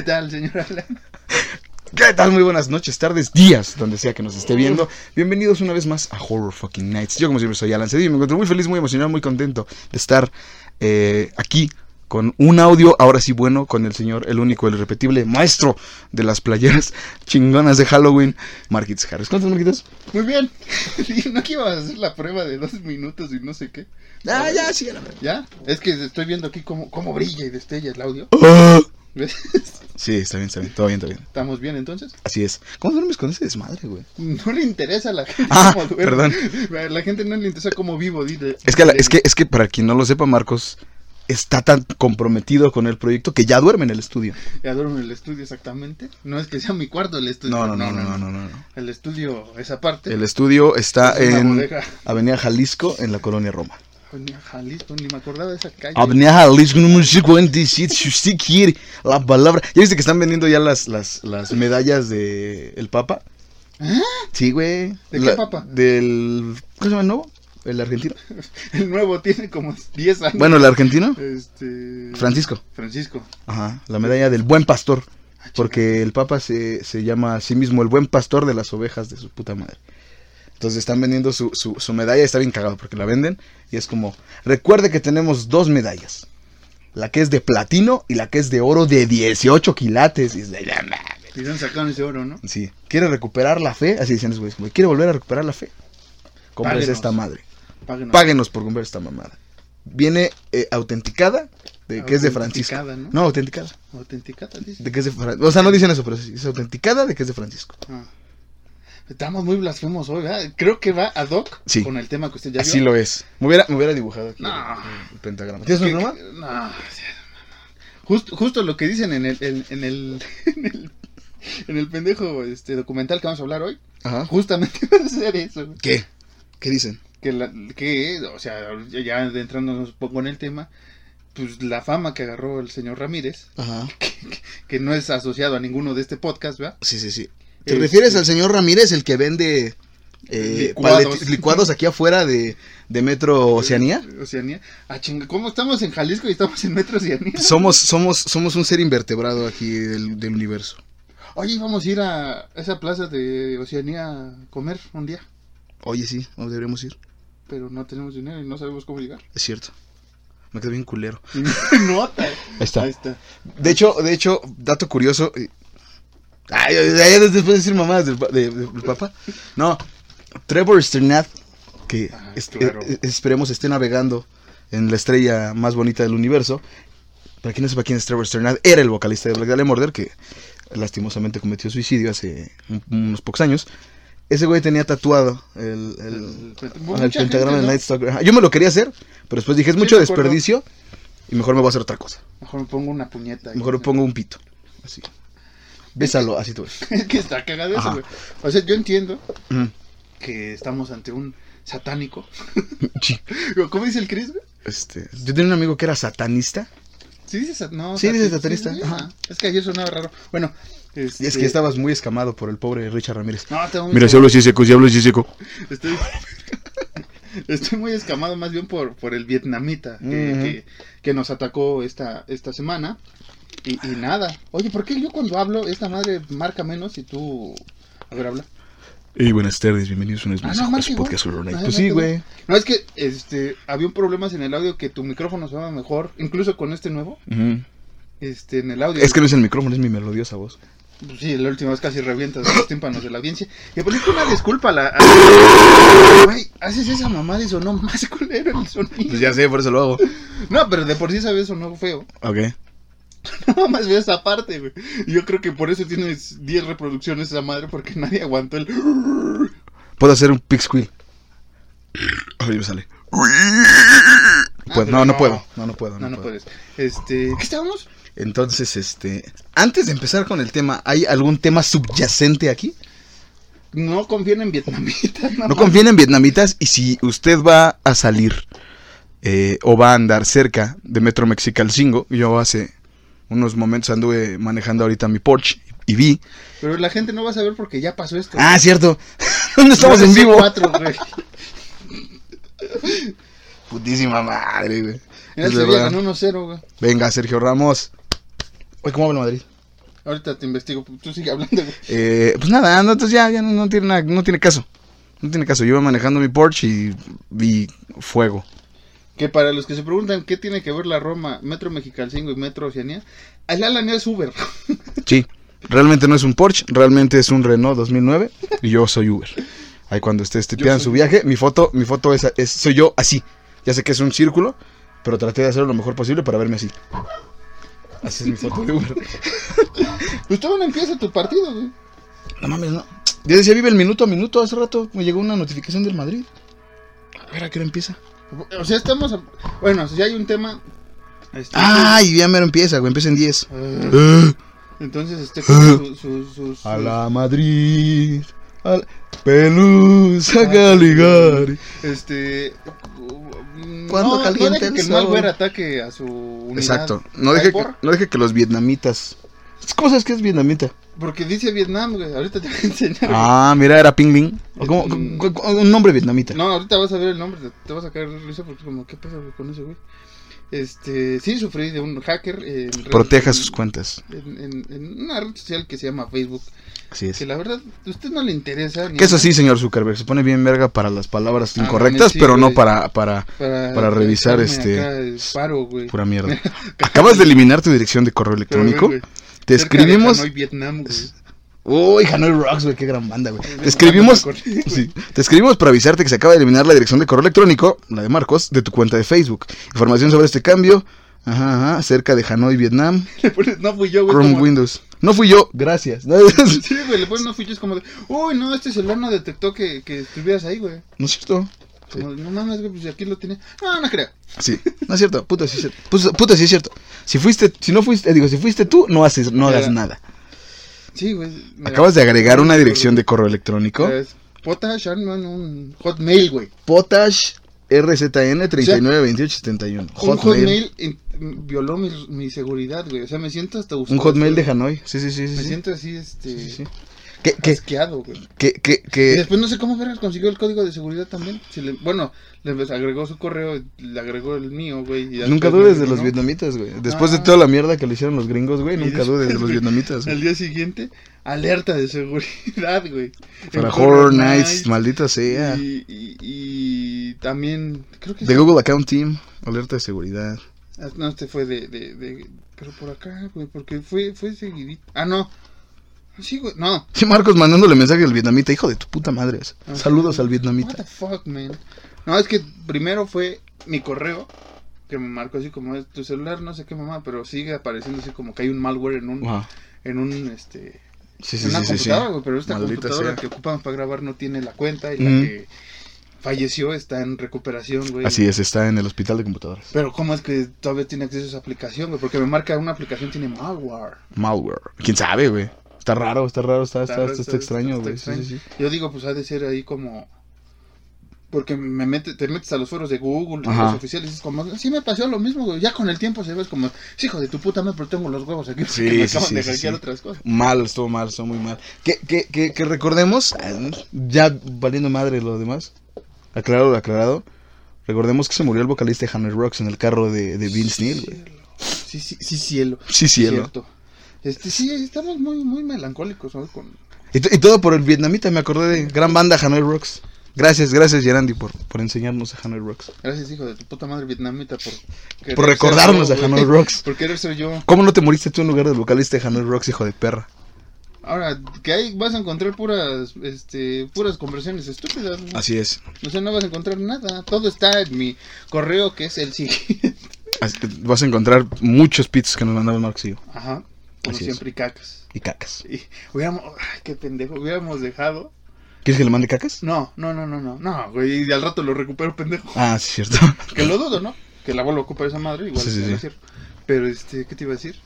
¿Qué tal, señor Alan? ¿Qué tal? Muy buenas noches, tardes, días, donde sea que nos esté viendo. Bienvenidos una vez más a Horror Fucking Nights. Yo, como siempre, soy Alan Cedillo y me encuentro muy feliz, muy emocionado, muy contento de estar eh, aquí con un audio, ahora sí bueno, con el señor, el único, el irrepetible maestro de las playeras chingonas de Halloween, Marquitos Harris. ¿Cuántos, Marquitos? Muy bien. ¿No que ibas a hacer la prueba de dos minutos y no sé qué? Ah, ya, sí, ya ¿Ya? Es que estoy viendo aquí cómo, cómo brilla y destella el audio. Sí, está bien, está bien, todo bien, todo bien. ¿Estamos bien entonces? Así es. ¿Cómo duermes con ese desmadre, güey? No le interesa a la gente Ah, cómo duermo. perdón. A la gente no le interesa cómo vivo, dile. Es que, la- es que, es que para quien no lo sepa, Marcos está tan comprometido con el proyecto que ya duerme en el estudio. Ya duermo en el estudio exactamente. No es que sea mi cuarto el estudio. No, no, no, no, no, no, no. El estudio, esa parte. El estudio está Es en bodega. Avenida Jalisco, en la colonia Roma. Avenida Jalisco, ni me acordaba de esa calle. Avenida Jalisco, número 57, si usted quiere la palabra. ¿Ya viste que están vendiendo ya las, las, las medallas de el Papa? ¿Ah? Sí, güey. ¿De qué La- papa? Del... ¿Cómo se llama el nuevo? ¿El argentino? El nuevo tiene como 10 años. Bueno, el argentino. Este... Francisco. Francisco. Ajá, la medalla del buen pastor. Ah, Porque el Papa se, se llama a sí mismo el buen pastor de las ovejas de su puta madre. Entonces están vendiendo su, su, su medalla y está bien cagado porque la venden y es como, recuerde que tenemos dos medallas. La que es de platino y la que es de oro de 18 quilates. Y es de, se han sacado ese oro, ¿no? Sí, ¿quiere recuperar la fe? Así dicen los güeyes, ¿quiere volver a recuperar la fe? Compres esta madre. Páguenos. Páguenos por comprar esta mamada. Viene eh, autenticada de que es de Francisco. ¿no? No, autenticada. Autenticada, dice. De que es de. O sea, no dicen eso, pero sí, es autenticada de que es de Francisco. Ah. Estamos muy blasfemos hoy, ¿verdad? Creo que va ad hoc Sí. con el tema que usted ya Así vio. lo es. Me hubiera, me hubiera dibujado aquí No. el, el pentagrama. ¿Tienes ¿Qué- un qué- No, justo, justo lo que dicen en el, en, en el, en el, en el pendejo este, documental que vamos a hablar hoy, Ajá. justamente va a ser eso. ¿Qué? ¿Qué dicen? Que, la, que, o sea, ya entrándonos un poco en el tema, pues la fama que agarró el señor Ramírez, Ajá. que no es asociado a ninguno de este podcast, ¿verdad? Sí, sí, sí. ¿Te Este- refieres al señor Ramírez, el que vende eh, Licuados. paleti- licuados aquí afuera de, de Metro Oceanía? Oceanía. Ah, chinga, ¿cómo estamos en Jalisco y estamos en Metro Oceanía? Somos, somos, somos un ser invertebrado aquí del, del universo. Oye, vamos a ir a esa plaza de Oceanía a comer un día, Oye, sí, ¿no deberíamos ir? pero no tenemos dinero y no sabemos cómo llegar. Es cierto. Me quedé bien culero. Nota. Ahí está. Ahí está. De hecho, de hecho, dato curioso. Eh, Ay, después de decir mamadas del, pa- de- de- del papá. No, Trevor Sternad, que Ah, es- claro. eh, esperemos esté navegando en la estrella más bonita del universo. Para quien no sepa quién es Trevor Sternad, era el vocalista de Black Dahlia Murder, que lastimosamente cometió suicidio hace un- unos pocos años. Ese güey tenía tatuado el, el, El- el- pentagrama gente, de ¿no? Night Stalker. Ajá, Yo me lo quería hacer, pero después dije, es mucho desperdicio y mejor me voy a hacer otra cosa. Mejor me pongo una puñeta. Mejor me pongo un pito. Así. Bésalo, así tú ves. Es que está cagado eso, güey. O sea, yo entiendo Mm. que estamos ante un satánico. ¿Cómo dice el Chris, güey? Este, yo tenía un amigo que era satanista. Sí dice no, Sí, dice satanista, sí, ajá. Es que ayer sonaba raro. Bueno, este... Es que estabas muy escamado por el pobre Richard Ramírez. No, tengo Mira, si hablo así seco, si hablo así seco. Estoy, estoy muy escamado más bien por, por el vietnamita que, que- que nos atacó esta, esta semana. Y, y nada. Oye, ¿por qué yo cuando hablo esta madre marca menos y tú... A ver, habla. Hey, buenas tardes, bienvenidos una vez Ah, más no, a marca su igual. podcast Night. Ah, Pues sí, güey. No, es que este había un problemas en el audio que tu micrófono sonaba mejor, incluso con este nuevo, este en el audio. Es que no es el micrófono, es mi melodiosa voz. Pues sí, la última vez casi revientas los tímpanos de la audiencia. Y por una disculpa a la... a- Güey, haces esa mamada y sonó más culero el sonido. Pues ya sé, por eso lo hago. No, pero de por sí esa vez sonó feo. Ok. No más veo esa parte, güey. Yo creo que por eso tienes 10 reproducciones esa madre, porque nadie aguantó el... Puedo hacer un pig squeal. Oye, me sale. Ah, pero no, no no. puedo. No, no puedo. No, no puedo. puedes. Este... ¿Qué estábamos? Entonces, este. Antes de empezar con el tema, ¿hay algún tema subyacente aquí? No confíen en vietnamitas. No confíen en vietnamitas y si usted va a salir eh, o va a andar cerca de Metro Mexicalcingo, yo hace unos momentos anduve manejando ahorita mi Porsche y vi. Pero la gente no va a saber porque ya pasó esto. Ah, cierto. ¿Dónde estamos en vivo? Cuatro, güey. Putísima madre, güey. Mira, Es el Sevilla verdad. ganó 1-0, güey. Venga, Sergio Ramos. Oye, ¿cómo va el Madrid? Ahorita te investigo, tú sigue hablando, güey. Eh, pues nada, no, entonces ya, ya no, no tiene nada, no tiene caso. No tiene caso. Yo iba manejando mi Porsche y vi fuego. Que para los que se preguntan qué tiene que ver la Roma, Metro Mexicalcingo y Metro Oceanía, el Alan es Uber. Sí, realmente no es un Porsche, realmente es un Renault 2009 y yo soy Uber. Ahí cuando ustedes te Yo pidan soy- su viaje, mi foto, mi foto es, es- soy yo así. Ya sé que es un círculo, pero traté de hacerlo lo mejor posible para verme así. Así es mi foto de Uber. Pues todavía no empieza tu partido, güey. No mames, no. Ya decía, vive el minuto a minuto. Hace rato me llegó una notificación del Madrid. A ver a qué hora empieza. O sea, estamos. a- Bueno, si hay un tema. este, Ay, ya mero empieza, güey. Empieza en 10. eh, Eh, entonces, este. con su- su- sus- a la Madrid. A la... Pelusa Caligari. Este. Cuando no, caliente no deje el que el sol. malware ataque a su unidad. Exacto. No deje, que, no deje que los vietnamitas. ¿Cómo sabes que es vietnamita? Porque dice Vietnam, güey. Ahorita te voy a enseñar. Ah, mira, era Ping Ling. ¿O cómo? Cu- cu- un nombre vietnamita. No, ahorita vas a ver el nombre, te- vas a caer risa porque como, ¿qué pasa güey, con ese güey? Este, sí, sufrí de un hacker en red- Proteja en- sus cuentas. En, en- en una red social que se llama Facebook, Así es. que la verdad a usted no le interesa. ni Que eso nada sí, señor Zuckerberg, se pone bien verga para las palabras Ah, incorrectas, sí, pero no güey. para, para Para, para revisar, este, paro, güey. pura mierda. Acabas de eliminar tu dirección de correo Pero, electrónico. güey, Te cerca de escribimos. Hanoi, Vietnam, güey. Uy, Hanoi Rocks, güey, qué gran banda, güey. Te escribimos. Sí, te escribimos para avisarte que se acaba de eliminar la dirección de correo electrónico, la de Marcos, de tu cuenta de Facebook. Información sobre este cambio. Ajá, ajá, cerca de Hanoi, Vietnam. Le pones, no fui yo, güey. Chrome como- Windows. No fui yo, gracias. no Sí, güey, le pones no fui yo, es como de, uy, no, este celular no detectó que, que estuvieras ahí, güey. es cierto. Sí. Como, no mames, güey, pues aquí lo tenía. No, no creo. Sí, no es cierto, puta sí es cierto. Puta, puta, sí es cierto. Si fuiste, si no fuiste, digo, si fuiste tú, no haces, no hagas nada. Sí, güey. mira. Acabas de agregar una dirección de correo electrónico. Es Potash Arman, un Hotmail, güey. Potash RZN 392871. Un Hotmail. Hotmail violó mi, mi seguridad, güey. O sea, me siento hasta Un usado, Hotmail de. Hanoi. Sí, sí, sí, sí. Me sí. siento así, este. Sí, sí, sí. ¿Qué, qué, asqueado, güey. Y después no sé cómo vergas consiguió el código de seguridad también. Si le- bueno, le agregó su correo, le agregó el mío, güey. y Nunca dudes de los vietnamitas, güey. Después de Ah. toda la mierda que le hicieron los gringos, güey, nunca dudes de los vietnamitas. Al día siguiente, alerta de seguridad, güey. Para Horror Nights, Nights, maldita sea. Y, y, y también, creo que De sí. Google Account Team, alerta de seguridad. Ah, No, este fue de, de, de, pero por acá, güey, porque fue, fue seguidito. Ah, no. Sí, güey, no. Sí, Marcos mandándole mensaje al vietnamita, hijo de tu puta madre. Ah, Saludos al What vietnamita. the fuck, man. No, es que primero fue mi correo, que me marcó así como "Es tu celular, no sé qué mamá, pero sigue apareciendo así como que hay un malware en un, en un, este, Sí, en sí, una sí, sí, sí. computadora, pero esta Maldita computadora sea. que ocupamos para grabar no tiene la cuenta y la que falleció está en recuperación, güey. Así es, está en el hospital de computadoras. Pero ¿cómo es que todavía tiene acceso a esa aplicación, güey? Porque me marca una aplicación tiene malware. Malware. ¿Quién sabe, güey? Está raro, está raro, está, está, Está- está, extraño, güey. Sí, sí, sí. Yo digo, pues ha de ser ahí como. Porque me mete, te metes a los foros de Google, Ajá. los oficiales, y es como, sí me pasó lo mismo, güey. Ya con el tiempo se ve como, hijo de tu puta madre, pero tengo los huevos aquí porque Sí, me sí, acaban sí, de sí, hackear otras cosas. Mal, estuvo mal, estuvo muy mal. Que, que, que, que recordemos, ya valiendo madre lo demás, aclarado, aclarado, recordemos que se murió el vocalista de Hammer Rocks en el carro de, de Vince Neil, güey. Sí, sí, sí, cielo. Sí, cielo. Cierto. Este, sí, estamos muy, muy melancólicos, ¿no? Con... Y, todo por el vietnamita, me acordé de gran banda Hanoi Rocks. Gracias, gracias Gerandi por, por enseñarnos a Hanoi Rocks. Gracias, hijo de tu puta madre vietnamita, por... Por recordarnos yo, a. Hanoi Rocks. Por querer ser yo. ¿Cómo no te moriste tú en lugar del vocalista de Hanoi Rocks, hijo de perra? Ahora, que ahí vas a encontrar puras, este, puras conversaciones estúpidas, güey. Así es. O sea, no vas a encontrar nada. Todo está en mi correo, que es el siguiente. Vas a encontrar muchos pits que nos y yo. Ajá. Como Así es. siempre, y cacas. Y cacas. Y hubiéramos, ay, qué pendejo, hubiéramos dejado. ¿Quieres que le mande cacas? No, no, no, no, no, no, güey, y al rato lo recupero, pendejo. Ah, sí, cierto. Que lo dudo, ¿no? Que la vuelva a ocupar esa madre, igual Sí, sí, sí, cierto. Pero, este, ¿qué te iba a decir?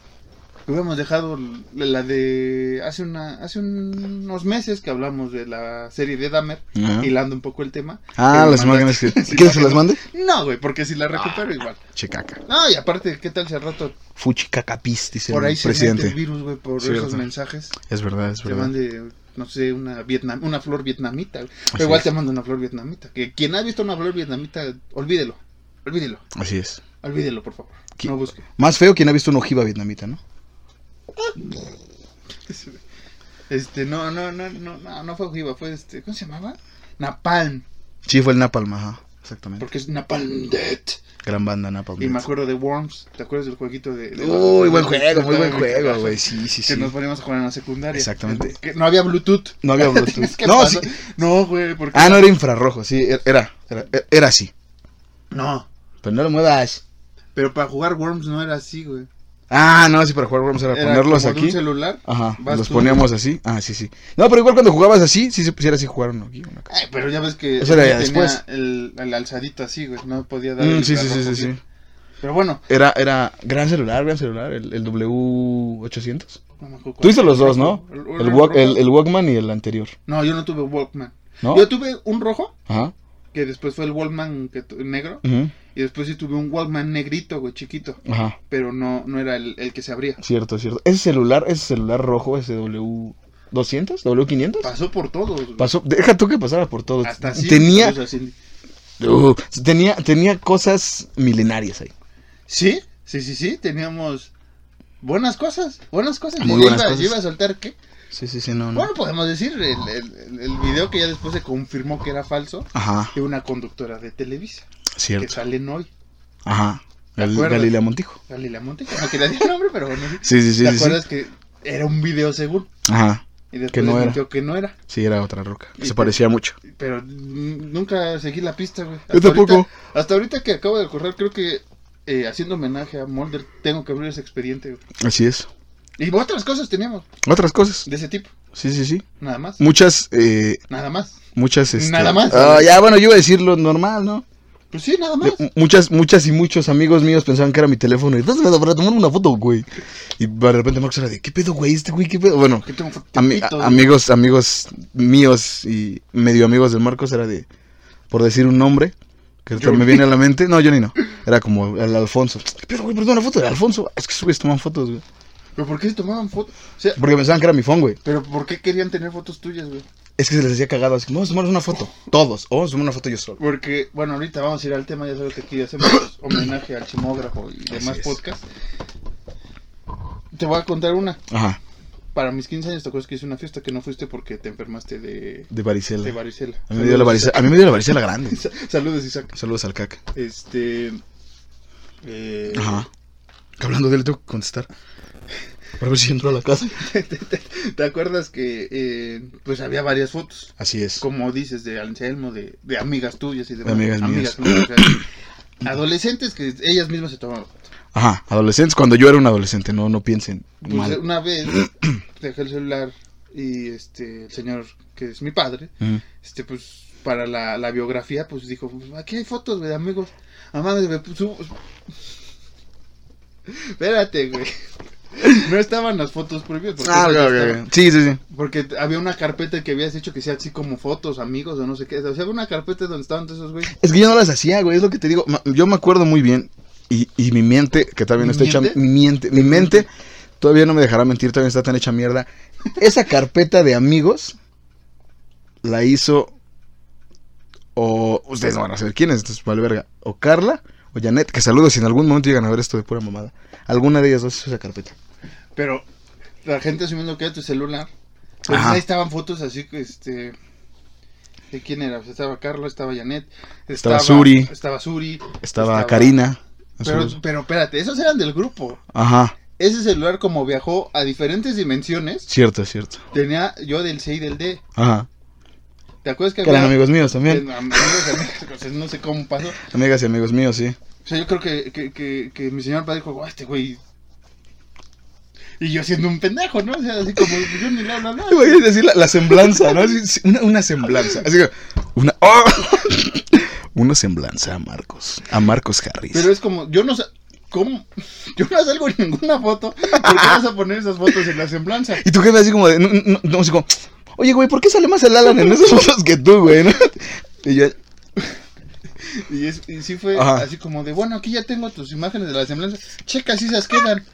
Hubiéramos dejado la de hace una hace unos meses que hablamos de la serie de Dahmer, Ajá. hilando un poco el tema. Ah, las imágenes que... ¿Quieres que las mande? No, güey, porque si la recupero igual. Che caca. No, y aparte, ¿qué tal si al rato Fuchi cacapis, dice por ahí el se mete presidente. el virus, güey, por esos mensajes? Es verdad, es Te verdad. mande, no sé, una vietnam, una flor vietnamita. Pero igual es. te mando una flor vietnamita. Que quien ha visto una flor vietnamita, olvídelo. Olvídelo. Así es. Olvídelo, por favor. ¿Qui- No busque. Más feo quien ha visto una ojiva vietnamita, ¿no? Este, no, no, no, no, no, no fue ojiva, fue este, ¿cómo se llamaba? Napalm, Sí, fue el Napalm, ajá. Exactamente. porque es Napalm Dead. Gran banda Napalm. Y me acuerdo de Worms, ¿te acuerdas del jueguito de... de- Uy, buen juego, muy buen juego, güey. Sí, sí, Que sí. nos poníamos a jugar en la secundaria. Exactamente. Que no había Bluetooth. No había Bluetooth. ¿Qué No, sí. No, güey, porque... Ah, no era infrarrojo, sí, era, era, era así. No, Pero no lo muevas. pero para jugar Worms no era así, güey. Ah, no, sí, para jugar vamos a Era ponerlos como de aquí. un celular. Ajá, los tú. poníamos así. Ah, sí, sí. No, pero igual cuando jugabas así, sí se pusiera así jugar uno aquí, uno acá. Ay, pero ya ves que Eso era ya tenía después. El, el alzadito así, güey, no podía dar Mm, el sí, sí, sí, sí, sí. Pero bueno, Era, era gran celular, gran celular, el, el W800. no. Tuviste los dos, ¿no? El- Walkman y el anterior, No, yo no tuve Walkman. ¿no? Yo tuve un rojo, Ajá. Que después fue el Walkman que negro, y después sí tuve un Walkman negrito, güey, chiquito, Ajá. pero no no era el, el que se abría. Cierto, cierto. Ese celular, ese celular rojo, ese W200, W500. Pasó por todos. güey. Pasó, deja tú que pasara por todo. Hasta así. tenía, o sea, sí. uh, tenía, tenía cosas milenarias ahí. Sí, sí, sí, sí, teníamos buenas cosas, buenas cosas. Muy Yo buenas iba, cosas. iba a soltar qué. Sí, sí, sí, no, no. Bueno, podemos decir el, el, video que ya después se confirmó que era falso Ajá, de una conductora de Televisa que cierto. salen hoy, Ajá. Galilea Montijo. Galilea Monte. No quería decir el nombre, pero bueno. sí. Sí, sí, ¿Te sí, sí. acuerdas que era un video seguro? Ajá. Y después Que no era. que no era. Sí, era otra roca. Y Se parecía mucho. Pero nunca seguí la pista, güey. Yo tampoco. Ahorita, hasta ahorita que acabo de correr, creo que eh, haciendo homenaje a Mulder, tengo que abrir ese expediente, güey. Así es. Y otras cosas teníamos Otras cosas. de ese tipo. Sí, sí, sí. Nada más. Muchas, eh, Nada más. muchas, este... Nada más. Ah, ya, bueno, yo iba a decir lo normal, ¿no? Pues sí, nada más. De- muchas, muchas y muchos amigos míos pensaban que era mi teléfono y dámelo para tomar una foto, güey. Y de repente Marcos era de, ¿qué pedo, güey? Este güey, ¿qué pedo? Bueno, Que tengo ami- amigos, amigos míos y medio amigos del Marcos era de, por decir un nombre, que ahorita me Johnny. viene a la mente. No, Johnny no. Era como el Alfonso. ¿Qué pedo, güey? Perdón, una foto de Alfonso. Es que güeyes toman fotos, güey. ¿Pero por qué se tomaban fotos? O sea, Porque pensaban que era mi phone, güey. ¿pero por qué querían tener fotos tuyas, güey? Es que se les hacía cagado así, vamos a una foto. Todos. O vamos a tomar una foto yo solo. Porque, bueno, ahorita vamos a ir al tema, ya sabes que aquí hacemos homenaje al chimógrafo y demás podcasts. Te voy a contar una. Ajá. Para mis 15 años, ¿te acuerdas que hice una fiesta que no fuiste porque te enfermaste de, De varicela. de varicela? A mí me dio la varicela, a mí me dio la varicela grande. Saludos, Isaac. Saludos al caca. Este. Eh, Ajá. Que hablando de él tengo que contestar. Para ver si entró a la casa. ¿Te acuerdas que eh, pues había varias fotos? Así es. Como dices, de Anselmo, de, de amigas tuyas y de De amigas sea, adolescentes que ellas mismas se tomaban. Ajá, adolescentes, cuando yo era un adolescente, no, no piensen Pues, mal. una vez dejé el celular y este el señor que es mi padre, este pues para la, la biografía pues dijo, "Pues, aquí hay fotos güey, de amigos. Mamá me puso Espérate, güey. No estaban las fotos prohibidas porque, Ah, esas ok, ya ok, estaban. ok. Sí, sí, sí. Porque había una carpeta que habías hecho que sea así como fotos, amigos o no sé qué. O sea, había una carpeta donde estaban todos esos güeyes. Es que yo no las hacía, güey, es lo que te digo. Yo me acuerdo muy bien. Y, y mi mente, que no está hecha. Mi mente, mi mente todavía no me dejará mentir, todavía está tan hecha mierda. Esa carpeta de amigos la hizo. O. Ustedes no van a saber quién es, entonces vale verga. O Carla o Janet, que saludos si en algún momento llegan a ver esto de pura mamada. Alguna de ellas dos hizo esa carpeta. Pero la gente asumiendo que era tu celular. Pues Ajá. ahí estaban fotos así que este. ¿De quién era? Pues estaba Carlos, estaba Janet, Estaba Suri. Estaba Suri. Estaba Karina. Pero, pero espérate, esos eran del grupo. Ajá, Ese celular, como viajó a diferentes dimensiones, cierto, cierto. tenía yo del C y del D. Ajá. ¿Te acuerdas que Que eran amigos míos también. Amigos, amigos, no sé cómo pasó. Amigas y amigos míos, sí. O sea, yo creo que, que, que, que mi señor padre dijo, "Guau, este güey. Y yo siendo un pendejo, ¿no? O sea, así como yo ni le hablo a nadie. Voy a decir la, la semblanza, ¿no? Así, una, una semblanza. Así que, una. ¡oh! Una semblanza a Marcos. A Marcos Harris. Pero es como, yo no sé. ¿Cómo? Yo no salgo en ninguna foto. ¿Por qué vas a poner esas fotos en la semblanza? Y tu jefe así como de. No, no, no, así como, Oye, güey, ¿por qué sale más el Alan en esas fotos que tú, güey? ¿no? Y yo. Y, es, y sí fue Ajá. así como de, bueno, aquí ya tengo tus imágenes de la semblanza. Checa si esas quedan.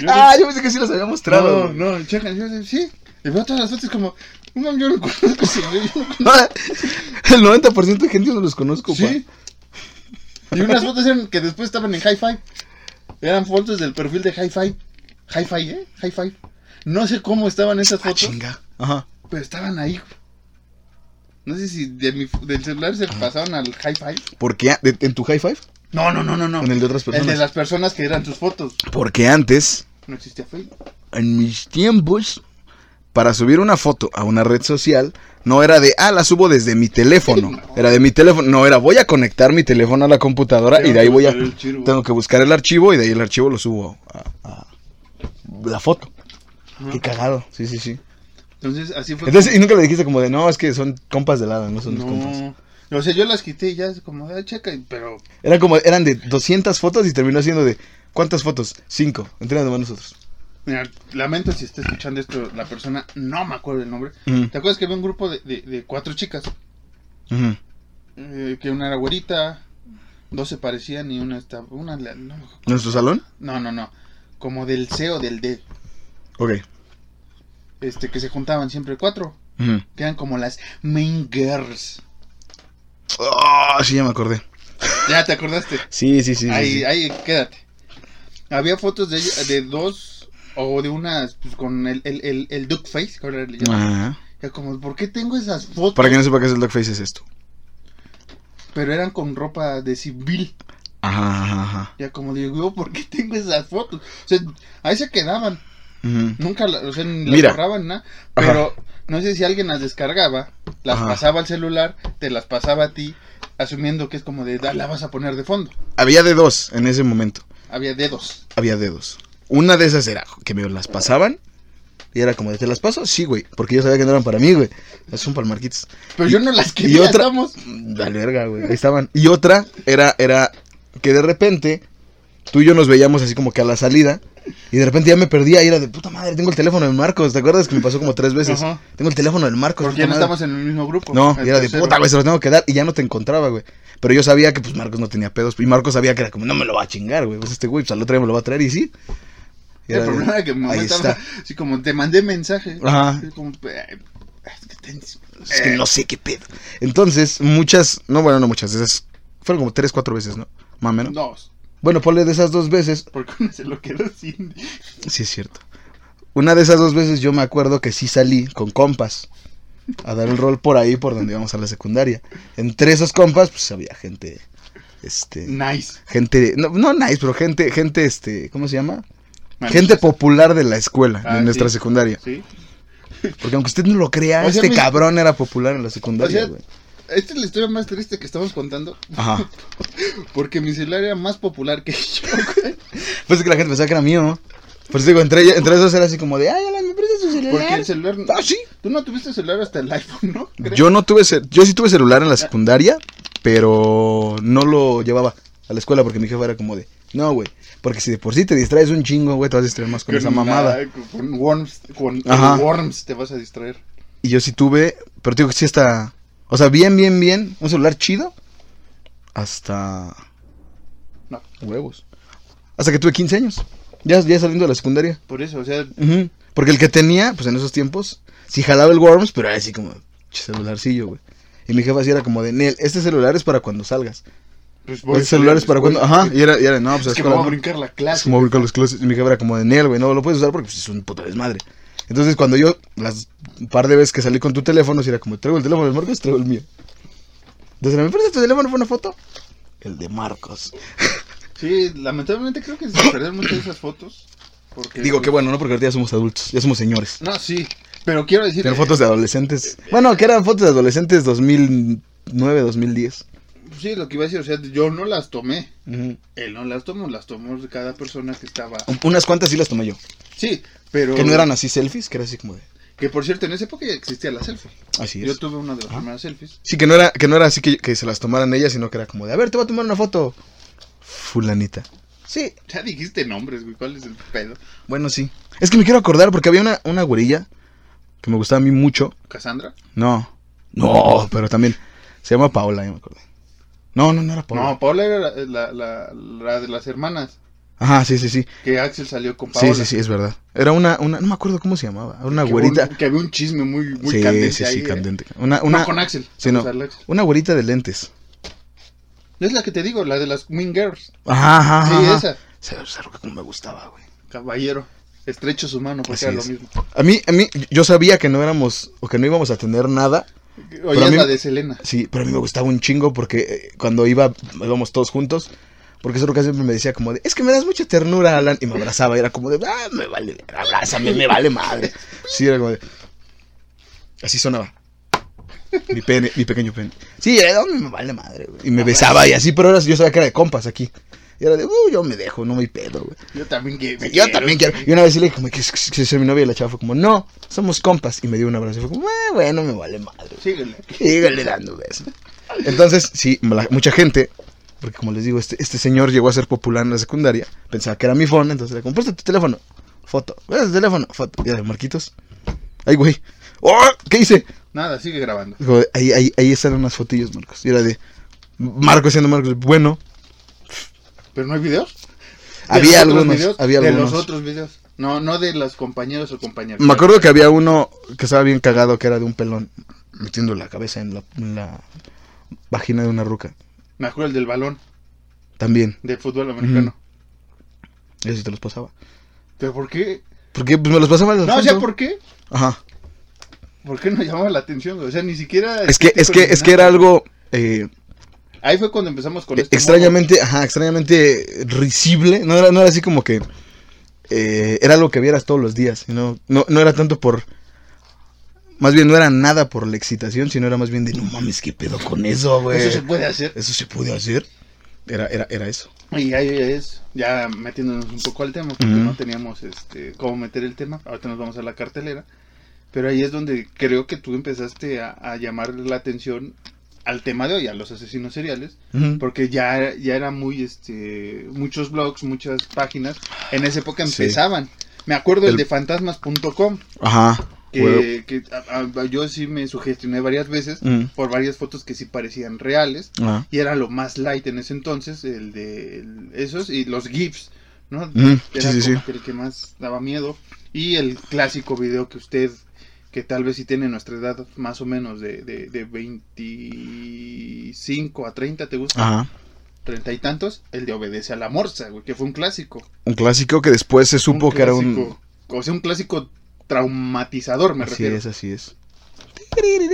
Yo Ah, yo pensé que sí las había mostrado. no, no, checa. Yo, sí. Y veo todas las fotos como, no, yo no conozco yo no conozco". No, el 90% de gente no los conozco, Sí. Y unas fotos eran que después estaban en Hi-Fi. Eran fotos del perfil de Hi-Fi. Hi-Fi, ¿eh? Hi-Fi. No sé cómo estaban esas Ah, fotos, chinga. Ajá. pero estaban ahí. No sé si de mi, del celular se pasaron al. Porque a- de- en tu high five, No, no, no, no, no. el de otras El personas. de las personas que eran tus fotos. Porque antes, No existía Facebook. en mis tiempos, para subir una foto a una red social, no era de, ah, la subo desde mi teléfono. No. Era de mi teléfono. No, era, voy a conectar mi teléfono a la computadora y de ahí voy a... Tengo que buscar el archivo. El y de ahí el archivo lo subo a, a- la foto. Ajá. Qué cagado. Sí, sí, sí. Entonces, así fue. Entonces, y nunca le dijiste como de, no, es que son compas de lado, no son mis compas. No. O sea, yo las quité y ya es como, ah, checa, pero Eran como, eran de 200 fotos y terminó siendo de, ¿cuántas fotos? Cinco. Entre más nosotros. Mira, lamento si está escuchando esto la persona, no me acuerdo el nombre. ¿Te acuerdas que había un grupo de, de, de cuatro chicas? Eh, que una era güerita, dos se parecían y una estaba. Una, no, ¿Nuestro salón? no, no, no. Como del C o del D. Ok. Este, que se juntaban siempre cuatro. Que eran como las main girls. Ah, sí, ya me acordé. Ya te acordaste. Sí, sí, sí. ahí, sí. ahí, quédate. Había fotos de, de dos o de unas pues, con el, el, el, el duck face, que ahora le llaman. Ajá. Ya como, ¿por qué tengo esas fotos? Para que no sepa qué es el duckface es esto. Pero eran con ropa de civil. Ajá, ajá, ajá. Ya como digo, ¿por qué tengo esas fotos? O sea, ahí se quedaban. Nunca, la- o sea, ni las borraban nada. Pero no sé si alguien las descargaba, las Ajá. pasaba al celular, te las pasaba a ti, asumiendo que es como de, "Da, la vas a poner de fondo. Había de dos en ese momento. Había dedos. Había dedos. Una de esas era que me las pasaban. Y era como de, ¿te las paso? Sí, güey. Porque yo sabía que no eran para mí, güey. Son para el Marquitos. Pero yo no las y quería, otra- estamos. Dale verga, güey. Ahí estaban. Y otra era, era que de repente tú y yo nos veíamos así como que a la salida. Y de repente ya me perdía y era de puta madre, tengo el teléfono del Marcos. ¿Te acuerdas que me pasó como tres veces? Ajá. Tengo el teléfono del Marcos. Porque ya no estamos en el mismo grupo. No, y era de puta, güey, se los tengo que dar. Y ya no te encontraba, güey. Pero yo sabía que pues Marcos no tenía pedos. Y Marcos sabía que era como, no me lo va a chingar, güey. Pues este güey, pues al otro día me lo va a traer y sí. Y El de, problema era que mi mamá ahí estaba está. así como, te mandé mensaje. Ajá. Como, "Eh, es que tens- Es que eh". no sé qué pedo. Entonces, muchas, no, bueno, no muchas, esas fueron como tres, cuatro veces, ¿no? Más o menos. Dos. Bueno, ponle de esas dos veces. Porque uno se lo quedó sin. Sí, es cierto. Una de esas dos veces yo me acuerdo que sí salí con compas a dar el rol por ahí, por donde íbamos a la secundaria. Entre esos compas, pues había gente, este, Nice. gente, no, no nice, pero gente, gente, este, ¿cómo se llama? Gente popular de la escuela, Ah, de nuestra sí. secundaria. Sí. Porque aunque usted no lo crea, O sea, este mi- cabrón era popular en la secundaria, O sea, güey. Esta es la historia más triste que estamos contando. Ajá. Porque mi celular era más popular que yo. güey. Pues es que la gente pensaba que era mío, ¿no? Por eso digo, entre, entre esos era así como de, ay, Alan, ¿me prestas tu celular? Porque el celular. Ah, sí. Tú no tuviste celular hasta el iPhone, ¿no? Yo no tuve, ce- yo sí tuve celular en la secundaria, pero no lo llevaba a la escuela porque mi jefa era como de, no, güey, porque si de por sí te distraes un chingo, güey, te vas a distraer más con esa mamada. con Worms. Con. Worms te vas a distraer. Y yo sí tuve, pero digo que sí está, o sea, bien, bien, bien, un celular chido, hasta No. huevos. Hasta que tuve 15 años, ya, ya saliendo de la secundaria. Por eso, o sea. Porque el que tenía, pues en esos tiempos, sí jalaba el Worms, pero era así como celularcillo, güey. Y mi jefa así era como de, Nel, este celular es para cuando salgas. Pues Este celular es para cuando, ajá, y era, y era, no, pues Es que a no. brincar la Es clase. como brincar los clases. Y mi jefa era como de Nel, güey, no lo puedes usar porque pues, es un puto desmadre. Entonces cuando yo, las par de veces que salí con tu teléfono, sí era como, traigo el teléfono de Marcos, traigo el mío. Entonces, ¿me prestas tu teléfono para una foto? El de Marcos. Sí, lamentablemente creo que se perdieron muchas de esas fotos. Porque, Digo, qué bueno, ¿no? Porque ahorita ya somos adultos, ya somos señores. No, sí. Pero quiero decir. Tener fotos de adolescentes. Bueno, que eran fotos de adolescentes 2009, 2010. Sí, lo que iba a decir, o sea, yo no las tomé. Él no las tomó, las tomó cada persona que estaba. Unas cuantas sí las tomé yo. Sí, pero. Que no eran así selfies, que era así como de. Que por cierto, en esa época ya existía la selfie. Así Yo es. tuve una de las primeras selfies. Sí, que no era, que no era así que, que se las tomaran ellas, sino que era como de, a ver, te voy a tomar una foto. Fulanita. Sí, Ya dijiste nombres, güey, ¿cuál es el pedo? bueno, sí. Es que me quiero acordar porque había una, una güerilla que me gustaba a mí mucho. ¿Cassandra? No. No, pero también. Se llama Paola, ya me acordé. No, no, no era Paola. No, Paola era la, la, la, la de las hermanas. Ajá, sí, sí, sí. Que Axel salió con Paola. Sí, sí, sí, es verdad. Era una, una, no me acuerdo cómo se llamaba. Una Que güerita. un- que había un chisme muy, muy sí, candente sí, ahí. sí, ¿eh? candente. Una, No, una, con Axel. sí, no. Axel. una güerita de lentes. Es la que te digo, la de las Mean Girls. Ajá, ajá, Sí, ajá. esa. Se, se como me gustaba, güey. Caballero. Estrecho su mano, porque Así era es. lo mismo. A mí, a mí, yo sabía que no éramos, o que no íbamos a tener nada. Oye, la de Selena. Sí, pero a mí me gustaba un chingo porque eh, cuando iba, íbamos todos juntos. Porque ese siempre me decía como de, es que me das mucha ternura, Alan. Y me abrazaba y era como de, ah, me vale, abrázame, me vale madre. Sí, era como de, así sonaba. Mi pene, mi pequeño pene. Sí, era donde me vale madre, güey. Y me besaba y así, pero ahora yo sabía que era de compas aquí. Y era de, uh, yo me dejo, no me pedo, güey. Yo también que me Yo quiero. también quiero. Y una vez sí le dije, como que que soy mi novia y la chava fue como, no, somos compas. Y me dio un abrazo y fue como, "Ah, bueno, me vale madre. Síguele. Síguele dando besos. Entonces, sí, la- mucha gente, porque como les digo, este, este señor llegó a ser popular en la secundaria, pensaba que era mi phone, entonces le compré tu teléfono, foto, ¿ves el teléfono? Foto. Y era de Marquitos. Ay, güey. ¡Oh! ¿Qué hice? Nada, sigue grabando. Ahí, ahí, ahí están unas fotillos, Marcos. Y era de Marcos siendo Marcos. Bueno, ¿Pero no hay videos? De había algunos, videos, había de algunos. los otros videos. No, no de los compañeros o compañeras. Me acuerdo que había uno que estaba bien cagado, que era de un pelón, metiendo la cabeza en la, en la vagina de una ruca. Me acuerdo el del balón También. de fútbol americano. Eso sí te los pasaba. ¿Pero por qué? Porque pues, me los pasaba al No, o sea. ¿por qué? Ajá. ¿Por qué no llamaba la atención? O sea, ni siquiera... Es que, es que, es que era algo eh, Ahí fue cuando empezamos con este extrañamente, ajá, extrañamente risible. No era, no era así como que eh, era algo que vieras todos los días. No, no, no era tanto por. Más bien no era nada por la excitación, sino era más bien de no mames, qué pedo con eso, güey. Eso se puede hacer. Eso se puede hacer. Era, era, era eso. Y ahí es, ya metiéndonos un poco al tema, porque Ujú. no teníamos este cómo meter el tema. Ahorita nos vamos a la cartelera. Pero ahí es donde creo que tú empezaste a, a llamar la atención al tema de hoy, a los asesinos seriales. Ujú. Porque ya, ya era muy, este, muchos blogs, muchas páginas, en esa época Sí. empezaban. Me acuerdo el, El- de fantasmas.com, Ajá. Que, que a- a- yo sí me sugestioné varias veces Mm. por varias fotos que sí parecían reales. Ajá. Y era lo más light en ese entonces, el de el- esos y los GIFs, ¿no? Mm, Era sí, sí, como sí. que el que más daba miedo. Y el clásico video que usted, que tal vez sí tiene nuestra edad más o menos de, de, de 25 a 30, ¿te gusta? Ajá. Treinta y tantos, el de Obedece a la Morsa, güey, que fue un clásico. Un clásico que después se supo que era un. O sea, un clásico traumatizador, me Así refiero. es, así es.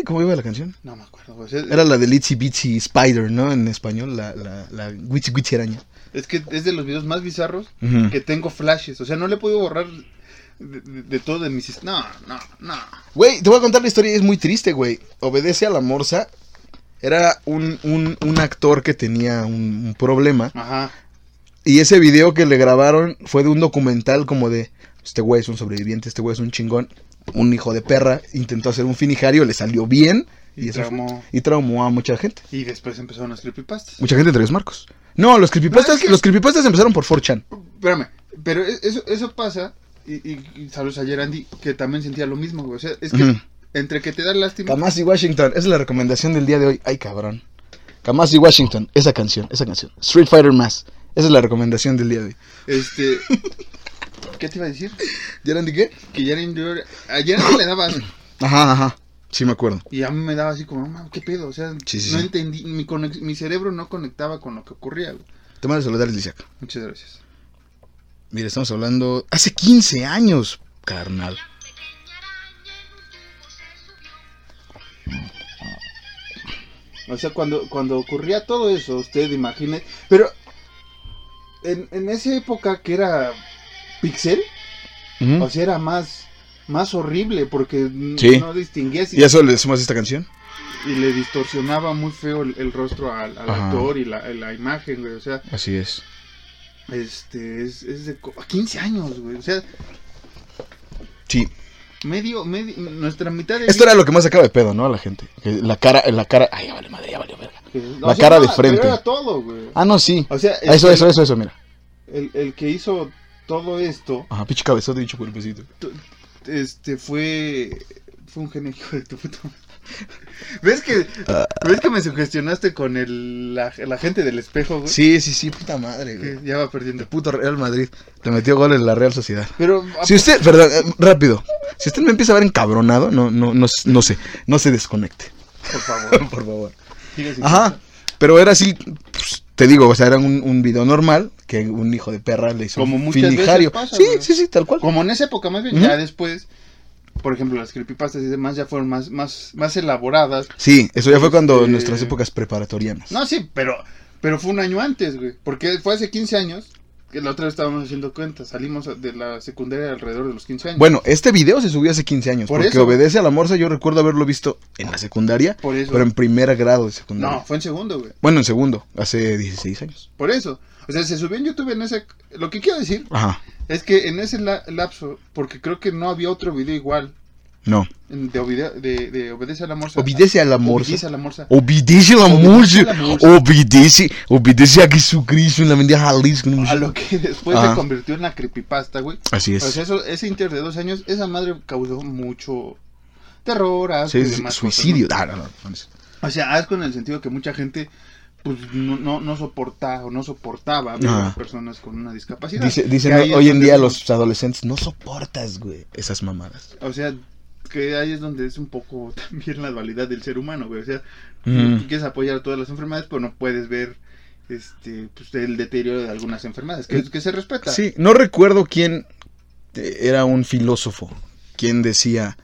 ¿Cómo iba la canción? No me acuerdo, Era la de Litsy Bitsy Spider, ¿no? En español, la, la, la Witchy Witchy araña. Es que es de los videos más bizarros que tengo flashes. O sea, no le he podido borrar de, de- de todo de mis... No, no, no. Güey, te voy a contar la historia y es muy triste, güey. Obedece a la morsa. Era un, un, un actor que tenía un, un problema. Ajá. Y ese video que le grabaron fue de un documental como de... Este güey es un sobreviviente, este güey es un chingón. Un hijo de perra. Intentó hacer un finijario, le salió bien. Y, Y, eso fue- traumó. y traumó a mucha gente. Y después empezaron las creepypastas. Mucha gente entre ellos Marcos. No, los creepypastas, No, es que- los creepypastas empezaron por 4chan. Espérame, pero e- eso, eso pasa... Y, y, y saludos a Andy, que también sentía lo mismo, güey. O sea, es que entre que te da lástima... Kamasi Washington, esa es la recomendación del día de hoy. Ay, cabrón. Kamasi Washington, esa canción, esa canción. Street Fighter Mass. Esa es la recomendación del día de hoy. Este... ¿Qué te iba a decir? ¿Gerandi qué? Que Yandy... A Yandy le daba asco. Ajá, ajá. Sí, me acuerdo. Y a mí me daba así como, "Mamá, ¿qué pedo? O sea, Sí, sí, no sí. entendí, mi, conex- mi cerebro no conectaba con lo que ocurría. güey. Te mando a saludar, Lisiac. Muchas gracias. Mira, estamos hablando. Hace 15 años, carnal. O sea, cuando, cuando ocurría todo eso, usted imagine, pero en, en esa época que era pixel, Ujú. o sea, era más, más horrible porque Sí. no distinguías y, ¿Y eso le a esta canción? y le distorsionaba muy feo el, el rostro al, al actor y la, la imagen, güey. O sea, Así es. este, es, es de co- 15 años, güey. O sea, Sí. medio, medio, nuestra mitad de Esto era lo que más sacaba de pedo, ¿no? A la gente. Que la cara, la cara. Ay, ya vale madre, ya valió verga. la cara de frente. Pero era todo, güey. Ah, no, sí. O sea, el, Eso, eso, eso, eso, mira. El, el que hizo todo esto, Ajá, pinche cabezote dicho cuerpecito. este, fue, fue un genio hijo de tu puta madre. ¿Ves que, ¿Ves que me sugestionaste con el, la, la gente del espejo, güey? Sí, sí, sí, puta madre, güey. Ya va El perdiendo. puto Real Madrid. Le metió gol en la Real Sociedad. Pero, ¿a Si usted, perdón, eh, rápido. Si usted me empieza a ver encabronado, no, no, no, no sé, no se desconecte. Por favor. Por favor. Ajá. Pero era así, pues, te digo, o sea, era un, un video normal que un hijo de perra le hizo Como muchas veces pasa, sí, güey. sí, sí, tal cual. Como en esa época más bien, ya después, por ejemplo, las creepypastas y demás ya fueron más, más, más elaboradas. Sí, eso ya fue cuando Este- nuestras épocas preparatorianas. No, sí, pero, pero fue un año antes, güey. Porque fue hace 15 años que la otra vez estábamos haciendo cuentas. Salimos de la secundaria alrededor de los 15 años. Bueno, este video se subió hace 15 años, Por porque eso. obedece a la morsa. Yo recuerdo haberlo visto en la secundaria, por eso. pero en primer grado de secundaria. No, fue en segundo, güey. Bueno, en segundo, hace 16 años. Por eso. O sea, se subió en YouTube en ese... Lo que quiero decir Ajá, es que en ese la- lapso, porque creo que no había otro video igual no. de, obede- de, de Obedece a la Morsa. Obedece a la morsa. Obedece a la Morsa. Obedece a la Obedece. Obedece, a Jesucristo en la mendiga Jalisco. no sé. A lo que después Ajá. se convirtió en la creepypasta, güey. Así O sea, es. eso, ese inter de dos años, esa madre causó mucho terror, asco Sí, y demás suicidio. cosas, Ah, no, no, no, no. ¿no? O sea, asco en el sentido que mucha gente pues no, no, no soporta o no soportaba a personas con una discapacidad. Dice, dicen hoy en día los adolescentes, no soportas, güey, esas mamadas. O sea, que ahí es donde es un poco también la dualidad del ser humano, güey. O sea, Mm. tú quieres apoyar todas las enfermedades, pero no puedes ver este pues, el deterioro de algunas enfermedades, que, que se respeta. Sí, no recuerdo quién eh, era un filósofo, quien decía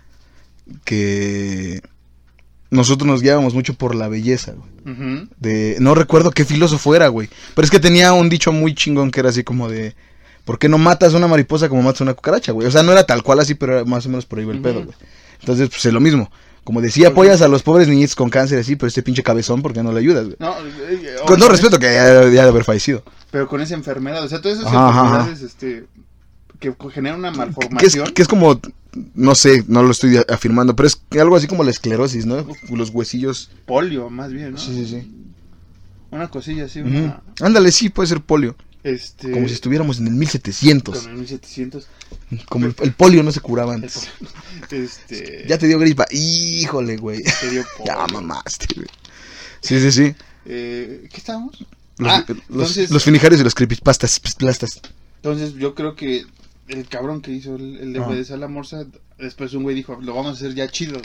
que nosotros nos guiábamos mucho por la belleza, güey. De, no recuerdo qué filósofo era, güey. Pero es que tenía un dicho muy chingón que era así como de, ¿por qué no matas a una mariposa como matas a una cucaracha, güey? O sea, no era tal cual así, pero era más o menos por ahí el pedo, güey. Entonces, pues es lo mismo. Como decía, apoyas a los pobres niñitos con cáncer así, pero este pinche cabezón, ¿por qué no le ayudas, güey? No, eh, Con todo oye, respeto que ya, ya de haber fallecido. Pero con esa enfermedad, o sea, todas esas Ajá, enfermedades este, que generan una Que es, malformación. que es como, no sé, no lo estoy afirmando, pero es algo así como la esclerosis, ¿no? Los huesillos. polio, más bien, ¿no? Sí, sí, sí. Una cosilla así, una, Ándale, sí, puede ser polio. Este... Como si estuviéramos en el 1700. Con el 1700. Como el, el polio no se curaba antes. Este... Ya te dio gripa. Híjole, güey. te dio Ya mamaste, güey. Sí, sí, sí. Eh, ¿Qué estábamos? Los, Ah, los, entonces- los finijarios y los creepypastas. plastas. Entonces yo creo que el cabrón que hizo el, el Ajá. DVD de la morsa, después un güey dijo, lo vamos a hacer ya chido.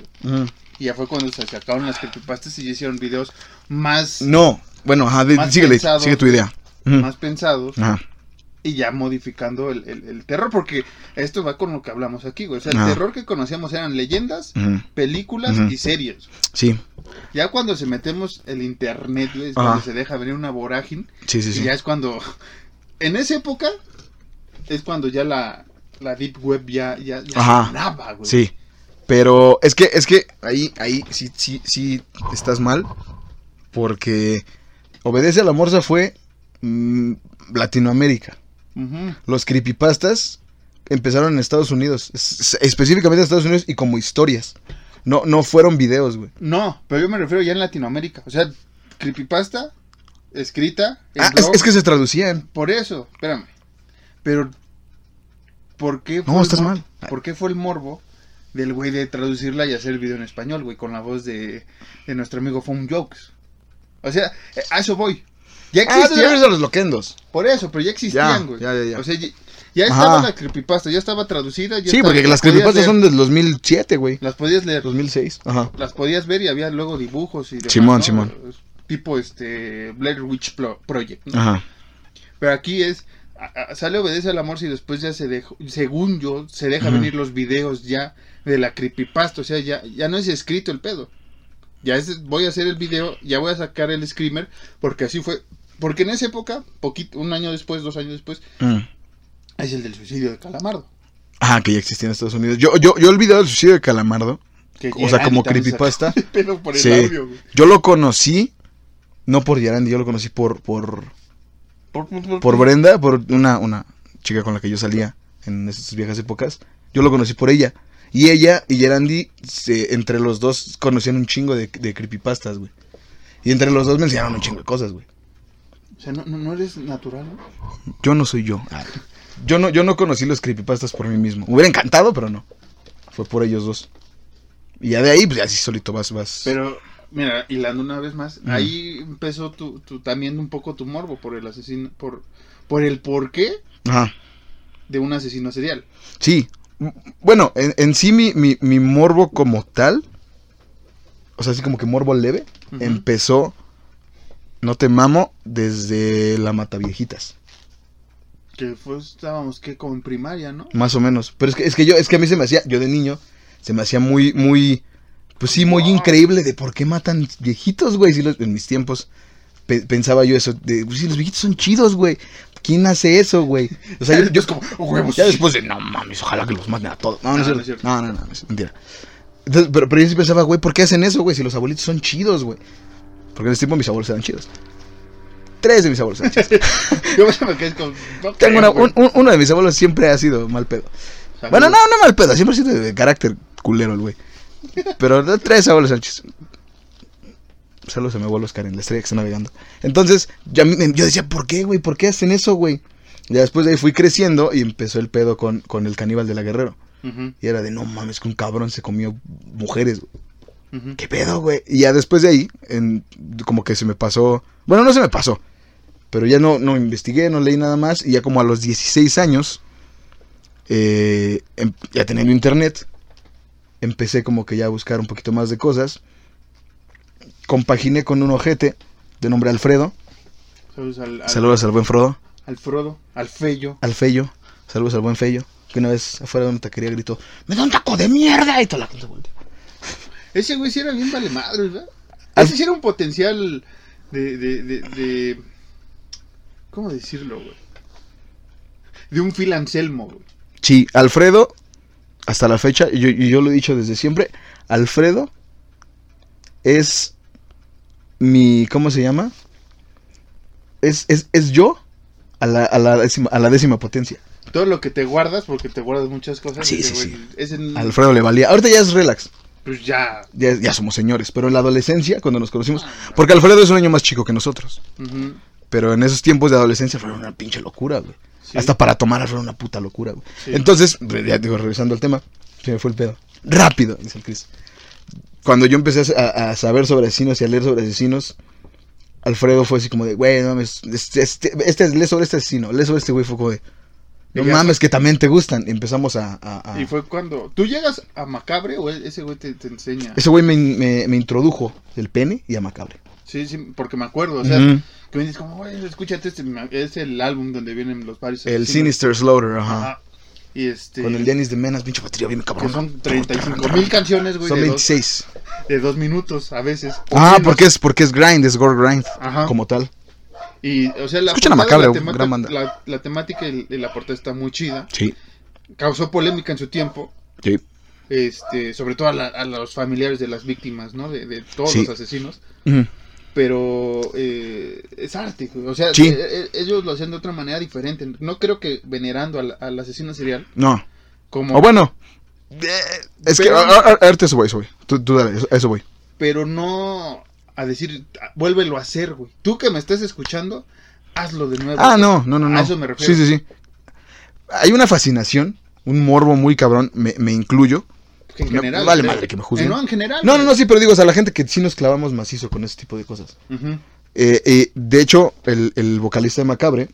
Y ya fue cuando se sacaron las creepypastas y ya hicieron videos más, No. Bueno, ajá, de- síguele, pensados. sigue tu idea. Más pensados y ya modificando el, el- el terror, porque esto va con lo que hablamos aquí, güey. O sea, el terror que conocíamos eran leyendas, películas y series. Sí, Ya cuando se metemos el internet, güey, es cuando se deja venir una vorágine. sí, sí, Y sí. ya es cuando. En esa época. Es cuando ya la, la Deep Web ya, ya, ya sonaba, güey. Sí. Pero es que, es que ahí, ahí sí, sí, sí estás mal. Porque Obedece a la Morsa fue mm, Latinoamérica. Los creepypastas empezaron en Estados Unidos. es- específicamente en Estados Unidos y como historias. No, no fueron videos, güey. No, pero yo me refiero ya en Latinoamérica. O sea, creepypasta, escrita. en Ah, es, blog, es que se traducían. Por eso, espérame. Pero. ¿Por qué No, el estás mal. ¿Por qué fue el morbo del güey de traducirla y hacer el video en español, güey? Con la voz de, de nuestro amigo Foam Jokes. O sea, eh, a eso voy. Ya Ah, te existía. refieres a los loquendos. Por eso, pero ya existían, güey. ya, ya, ya. O sea, ya, ya estaba Ajá. la creepypasta, ya estaba traducida. ya Sí, estaba- porque las creepypastas leer, son del 2007, güey. Las podías leer, 2006. Ajá. las podías ver y había luego dibujos y demás, Simón, ¿no? Simón. Tipo este Blair Witch Pro- Project. ¿no? Ajá. Pero aquí es a- a- sale obedece al amor si después ya se dejó, según yo, se deja venir los videos ya de la creepypasta, o sea, ya ya no es escrito el pedo. Ya es voy a hacer el video, ya voy a sacar el screamer porque así fue porque en esa época, poquito un año después, dos años después, Mm. es el del suicidio de Calamardo. Ah, que ya existía en Estados Unidos. Yo, yo, yo el video del suicidio de Calamardo, que o sea, como creepypasta. pedo por el Sí. audio, güey. yo lo conocí, no por Yarandi, yo lo conocí por, por, Por, por- por- por Brenda, por una, una chica con la que yo salía en esas viejas épocas. Yo lo conocí por ella. Y ella y Gerandi, se- entre los dos, conocían un chingo de, de creepypastas, güey. Y entre los dos me enseñaron un chingo de cosas, güey. O sea, no, no, eres natural, ¿no? Yo no soy yo. Ah, Yo no, yo no conocí los creepypastas por mí mismo. Me hubiera encantado, pero no. Fue por ellos dos. Y ya de ahí, pues ya sí solito vas, vas. Pero, mira, hilando una vez más, ahí empezó tu, tu- también un poco tu morbo por el asesino, por, por el porqué Ajá. de un asesino serial. Sí. Bueno, en, en sí mi, mi, mi morbo como tal, o sea, así como que morbo leve, empezó No te mamo desde la Mataviejitas. Que fue, estábamos que como en primaria, ¿no? Más o menos. Pero es que, es que yo, es que a mí se me hacía, yo de niño, se me hacía muy, muy, pues sí, muy Wow. increíble de por qué matan viejitos, güey. Sí, los- en mis tiempos pe- pensaba yo eso, de, pues sí, los viejitos son chidos, güey. ¿Quién hace eso, güey? O sea, yo, yo es como, huevos. ya después de, no mames, ojalá que los maten a todos. No, no, No, es no cierto. es cierto. No, no, no, es mentira. Entonces, pero, pero yo sí pensaba, güey, ¿por qué hacen eso, güey? Si los abuelitos son chidos, güey. Porque en ese tiempo mis abuelos eran chidos. Tres de mis abuelos eran chidos. Yo me quedé con. no Tengo una- creo, güey. un- un- uno de mis abuelos siempre ha sido mal pedo. Bueno, no, no mal pedo, siempre ha sido de carácter culero el güey. Pero tres abuelos Sánchez. Saludos a mi abuelo Oscar en la estrella que está navegando. Entonces, yo, decía, ¿por qué, güey? ¿Por qué hacen eso, güey? Ya después de ahí fui creciendo y empezó el pedo con, con el caníbal de la Guerrero. Y era de, no mames, que un cabrón se comió mujeres, güey. ¿Qué pedo, güey? Y ya después de ahí, en, como que se me pasó. Bueno, no se me pasó. Pero ya no, no investigué, no leí nada más. Y ya como a los 16 años, eh, em- ya teniendo internet, empecé como que ya a buscar un poquito más de cosas. Compaginé con un ojete de nombre Alfredo. Saludos al, al, Saludos al buen Frodo. al Frodo, al Fello. Al Fello. Saludos al buen Fello. Que una vez afuera de una taquería gritó: ¡Me da un taco de mierda! Y toda la gente volteó. Ese güey sí era bien vale madre, Ese sí era un potencial de, de, de, de- ¿Cómo decirlo, güey? De un Phil Anselmo, güey. Sí, Alfredo, hasta la fecha, y yo, lo he dicho desde siempre, Alfredo es mi, ¿cómo se llama? Es, es, es yo a la, a, la décima, a la décima potencia. Todo lo que te guardas, porque te guardas muchas cosas. Sí, sí, güey, Ese, A Alfredo le valía. Ahorita ya es relax, Pues ya. ya, ya somos señores, pero en la adolescencia, cuando nos conocimos, porque Alfredo es un año más chico que nosotros, pero en esos tiempos de adolescencia fue una pinche locura, güey. sí. Hasta para tomar fue una puta locura, güey. Sí. Entonces, ya digo, regresando al tema, se me fue el pedo. Rápido, dice el Chris. Cuando yo empecé a, a saber sobre asesinos y a leer sobre asesinos, Alfredo fue así como de, güey, no mames, este, este, este, lee sobre este asesino, lee sobre este güey, fue como de, no mames, que también te gustan. Empezamos a... a- a- Y fue cuando. ¿Tú llegas a Macabre o ese güey te, te enseña? Ese güey me, me, me introdujo el pene y a Macabre. Sí, sí, porque me acuerdo. O sea, Ujú. que me dices como, güey, escúchate este. Es el álbum donde vienen los varios. El asesinos". Sinister Slaughter, ajá. Ajá. Y este. Con el Dennis de Menas, pinche batería bien Que cabrón. son 35 mil canciones, güey. Son de, dos, 26. de dos minutos a veces. Ah, porque es, porque es grind, es gore grind, Ajá. como tal. Y, o sea, la, Escuchen a portada, Macabre, la, gran banda. la, la temática y la portada está muy chida. Sí, Causó polémica en su tiempo. sí. Este, sobre todo a, la- a los familiares de las víctimas, ¿no? De, de todos Sí. los asesinos. Pero eh, es arte, o sea, Sí. eh, eh, ellos lo hacían de otra manera diferente. No creo que venerando al, al asesino serial No. como, O bueno. eh, es que a- a- a- ahorita eso voy, eso voy. Tú, tú dale, eso, eso voy. pero no a decir, "Ah, vuélvelo a hacer, güey. Tú que me estás escuchando, hazlo de nuevo. Ah, no, no, no, no. A eso me refiero. Sí, sí, sí. Hay una fascinación, un morbo muy cabrón, me, me incluyo. En Me general. vale eh, madre que me juzguen. eh, no, en general. No, no, no, güey. sí, pero digo, o sea, la gente que sí nos clavamos macizo con ese tipo de cosas. Eh, eh, de hecho, el, el vocalista de Macabre,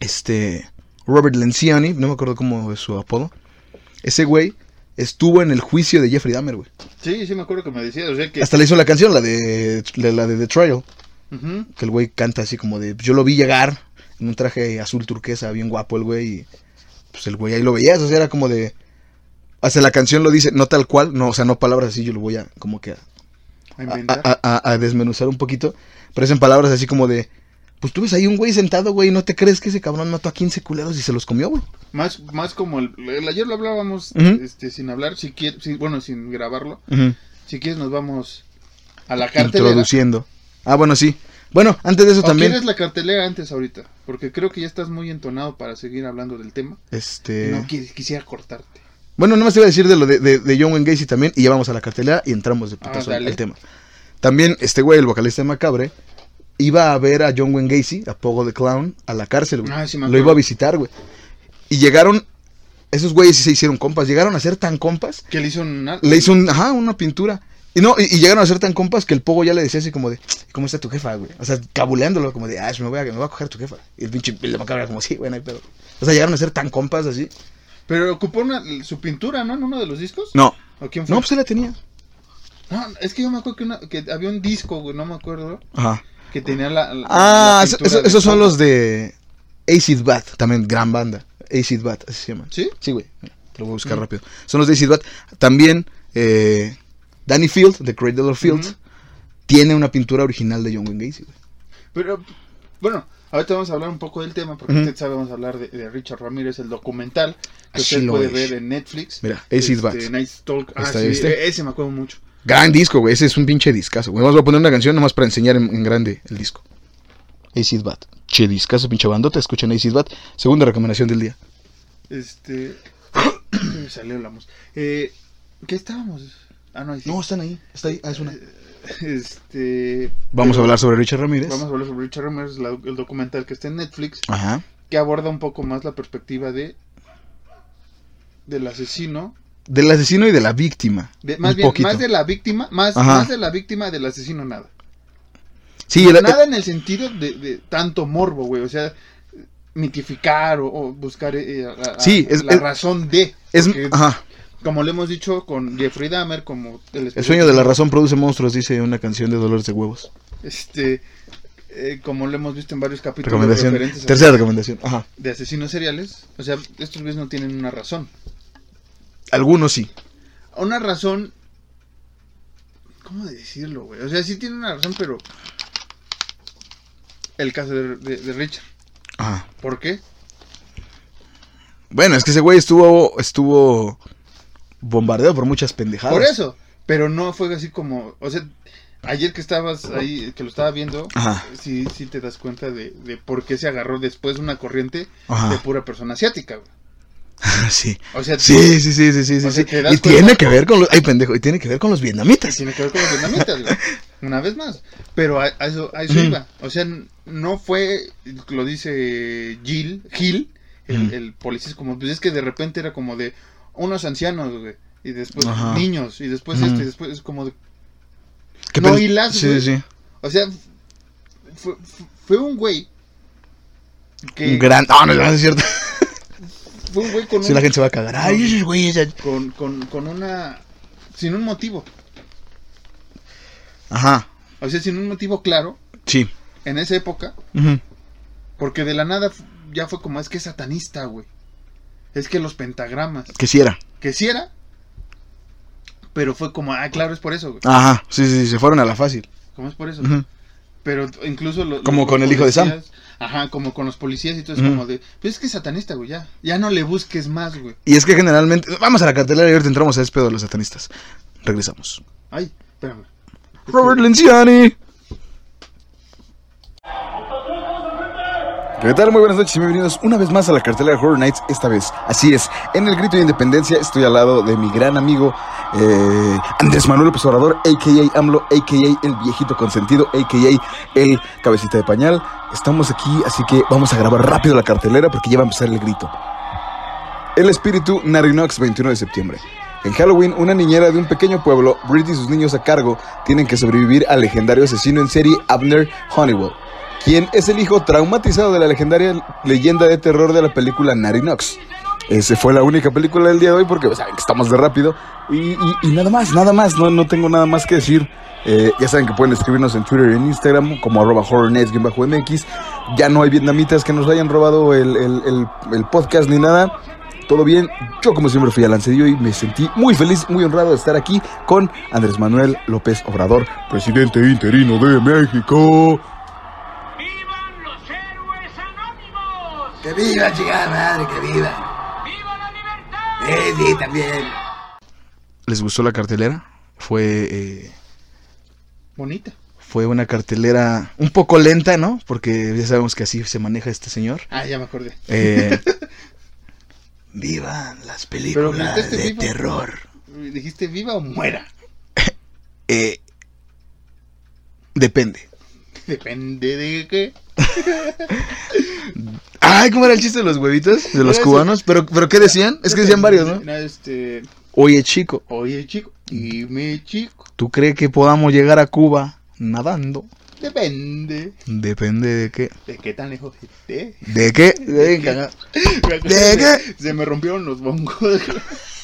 este, Robert Lencioni, no me acuerdo cómo es su apodo, ese güey estuvo en el juicio de Jeffrey Dahmer, güey. Sí, sí me acuerdo que me decías, o sea que... Hasta le hizo la canción, la de, la, la de The Trial. Que el güey canta así como de, yo lo vi llegar en un traje azul turquesa, bien guapo el güey, y pues el güey ahí lo veías, o sea, era como de, hasta la canción lo dice, no tal cual, no, o sea, no palabras así, yo lo voy a como que a, a- a- a desmenuzar un poquito, pero es en palabras así como de, pues tú ves ahí un güey sentado, güey, y no te crees que ese cabrón mató a 15 culeros y se los comió, güey. Más, más como el, el- ayer lo hablábamos este, sin hablar, si quieres, si- bueno, sin grabarlo. Si quieres nos vamos a la cartelera. Introduciendo. Ah, bueno, sí. Bueno, antes de eso ¿O también, quieres la cartelera antes ahorita? Porque creo que ya estás muy entonado para seguir hablando del tema. este... No qui- quisiera cortarte. Bueno, nomás te iba a decir de lo de, de, de John Wayne Gacy también, y ya vamos a la cartelera y entramos de putazo Ah, al tema. También, este güey, el vocalista de Macabre, iba a ver a John Wayne Gacy, a Pogo the Clown, a la cárcel, güey. Ah, sí Lo iba a visitar, güey. Y llegaron, esos güeyes sí se hicieron compas, llegaron a ser tan compas, Que le hizo una... le hizo un, ajá, una pintura. Y no, y, y llegaron a ser tan compas que el Pogo ya le decía así como de, ¿cómo está tu jefa, güey? O sea, cabuleándolo, como de, ah, me voy a, me voy a coger tu jefa. Y el pinche de Macabre era como, sí, güey, no hay pedo. O sea, llegaron a ser tan compas así. Pero ocupó una, su pintura, ¿no? En uno de los discos. No, ¿O quién fue? no, pues él la tenía. No, es que yo me acuerdo que, una- que había un disco, güey, no me acuerdo. Ajá. Que tenía la. la- Ah, la eso- esos son los de Acid Bat, también gran banda. Acid Bat, así se llaman. ¿Sí? Sí, güey. Te lo voy a buscar Mm. rápido. Son los de Acid Bat. También eh, Danny Field, de Cradle of Field, Ujú. tiene una pintura original de John Wayne Gacy, güey. Pero, bueno, ahorita vamos a hablar un poco del tema, porque Ujú. usted sabe, vamos a hablar de, de Richard Ramírez, el documental que Así usted puede es. ver en Netflix. Mira, Acid Bat. Night Stalk. Ah, ¿Está sí, este? ese me acuerdo mucho. Gran disco, güey. Ese es un pinche discazo, güey. Vamos a poner una canción nomás para enseñar en, en grande el disco. Acid Bat. Che discazo, pinche bandota. Escuchen Acid Bat. Segunda recomendación del día. Este. me salió la música. Eh, ¿Qué estábamos? Ah, no, ahí sí. No, están ahí. Está ahí. Ah, es una. Este. Vamos a hablar sobre Richard Ramírez. Vamos a hablar sobre Richard Ramírez, la- el documental que está en Netflix, Ajá. que aborda un poco más la perspectiva de. del asesino. Del asesino y de la víctima. De, más bien, poquito. más de la víctima, más, más de la víctima del asesino nada. Sí, nada en el sentido de, de tanto morbo, güey. O sea, mitificar o, o buscar eh, la, la- Sí, es- la es- razón de. es, ajá. como le hemos dicho con Jeffrey Dahmer, como el, El sueño de la razón produce monstruos, dice una canción de Dolores de Huevos. Este, eh, como lo hemos visto en varios capítulos Recomendación. Tercera recomendación. Ajá. de asesinos seriales. O sea, estos güeyes no tienen una razón. Algunos sí. Una razón. ¿Cómo decirlo, güey? O sea, sí tienen una razón, pero. El caso de, de- de Richard. Ajá. ¿Por qué? Bueno, es que ese güey estuvo, estuvo bombardeado por muchas pendejadas. Por eso. Pero no fue así como. O sea, ayer que estabas ahí, que lo estaba viendo, Ajá. sí, sí te das cuenta de, de por qué se agarró después una corriente Ajá. de pura persona asiática, güey. sí. O sea, Sí, sí, sí, sí, sí, sí, O sea, sí. ¿te das Y tiene que ver con los, ay pendejo, y tiene que ver con los vietnamitas. tiene que ver con los vietnamitas, güey. Una vez más. Pero a, a eso, a eso iba. O sea, no fue, lo dice Gil, Gil, el, policía, es como, pues es que de repente era como de unos ancianos, güey. Y después Ajá. niños, y después este, y después es como de... ¿Qué No hilas, Sí, güey. sí. O sea, fue, un güey que... Un gran. No, no es cierto. Fue un güey con, Si un- la gente se va a cagar. Ay, esos güeyes. con, con, con una... Sin un motivo. Ajá. O sea, sin un motivo claro, Sí. en esa época, Ujú. Porque de la nada ya fue como, es que es satanista, güey. Es que los pentagramas. Que sí era. Que sí era. Pero fue como, ah, claro, es por eso, güey. Ajá. Sí, sí, se fueron a la fácil. ¿Cómo es por eso? Ujú. Pero incluso lo- Como los con el hijo de Sam. Ajá, como con los policías y todo es como de, pues es que es satanista, güey, ya. Ya no le busques más, güey. Y es que generalmente. Vamos a la cartelera y ahorita entramos a ese pedo de los satanistas. Regresamos. Ay, espérame. Es Robert Lenciani. ¿Qué tal? Muy buenas noches y bienvenidos una vez más a la cartelera de Horror Nights. Esta vez, así es, en el grito de independencia estoy al lado de mi gran amigo eh, Andrés Manuel López Obrador, a.k.a. AMLO, a.k.a. el viejito consentido, a.k.a. el cabecita de pañal. Estamos aquí, así que vamos a grabar rápido la cartelera porque ya va a empezar el grito. El espíritu Narinox, 21 de septiembre. En Halloween, una niñera de un pequeño pueblo, Brit y sus niños a cargo, tienen que sobrevivir al legendario asesino en serie Abner Honeywell, quien es el hijo traumatizado de la legendaria leyenda de terror de la película Narinox. Esa fue la única película del día de hoy porque saben que estamos de rápido. Y, nada más, nada más, no, no tengo nada más que decir. Eh, ya saben que pueden escribirnos en Twitter y en Instagram como arroba horrornets-mx. Ya no hay vietnamitas que nos hayan robado el, el- podcast ni nada. Todo bien, yo como siempre fui Cedillo y me sentí muy feliz, muy honrado de estar aquí con Andrés Manuel López Obrador, presidente interino de México. Que viva, chingada madre, que viva. ¡Viva la libertad! Eh, sí, también. ¿Les gustó la cartelera? Fue, eh, Bonita. fue una cartelera un poco lenta, ¿no? Porque ya sabemos que así se maneja este señor. Ah, ya me acordé. Eh, Vivan las películas de viva. terror. Dijiste viva o muera. Eh, depende. Depende de qué. Ay, ¿cómo era el chiste de los huevitos? De los cubanos. ¿Pero, ¿Pero qué decían? Es que decían varios, ¿no? Este. Oye, chico, Oye, chico. Dime, chico. ¿tú crees que podamos llegar a Cuba nadando? Depende. Depende de qué. ¿De qué tan lejos esté? ¿De qué? ¿De que Se me rompieron los bongos.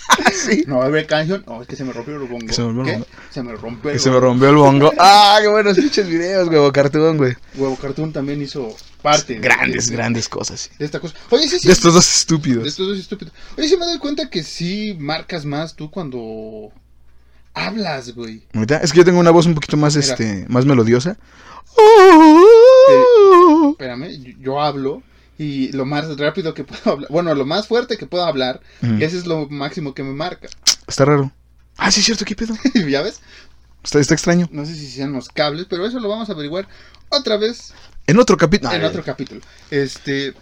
sí. No va a haber canción. No, es que se me rompió el bongo. Se me rompió el bongo. Se me rompió el se me bongo. rompió el bongo. Ah, qué buenos pinches videos, güey. Cartoon, güey. Huevo Cartoon también hizo parte. de- Grandes, de, grandes cosas. sí. De esta cosa. Oye, sí, sí. De estos dos de estúpidos. estos dos estúpidos. Oye, sí me doy cuenta que sí marcas más tú cuando hablas, güey. Es que yo tengo una voz un poquito más, Mira. este, más melodiosa. Espérame, yo, yo hablo y lo más rápido que puedo hablar, bueno, lo más fuerte que puedo hablar, Ujú. ese es lo máximo que me marca. Está raro. Ah, sí, es cierto, ¿qué pedo? ¿Ya ves? Está, está extraño. No sé si sean los cables, pero eso lo vamos a averiguar otra vez En otro capítulo. en otro capítulo. Este,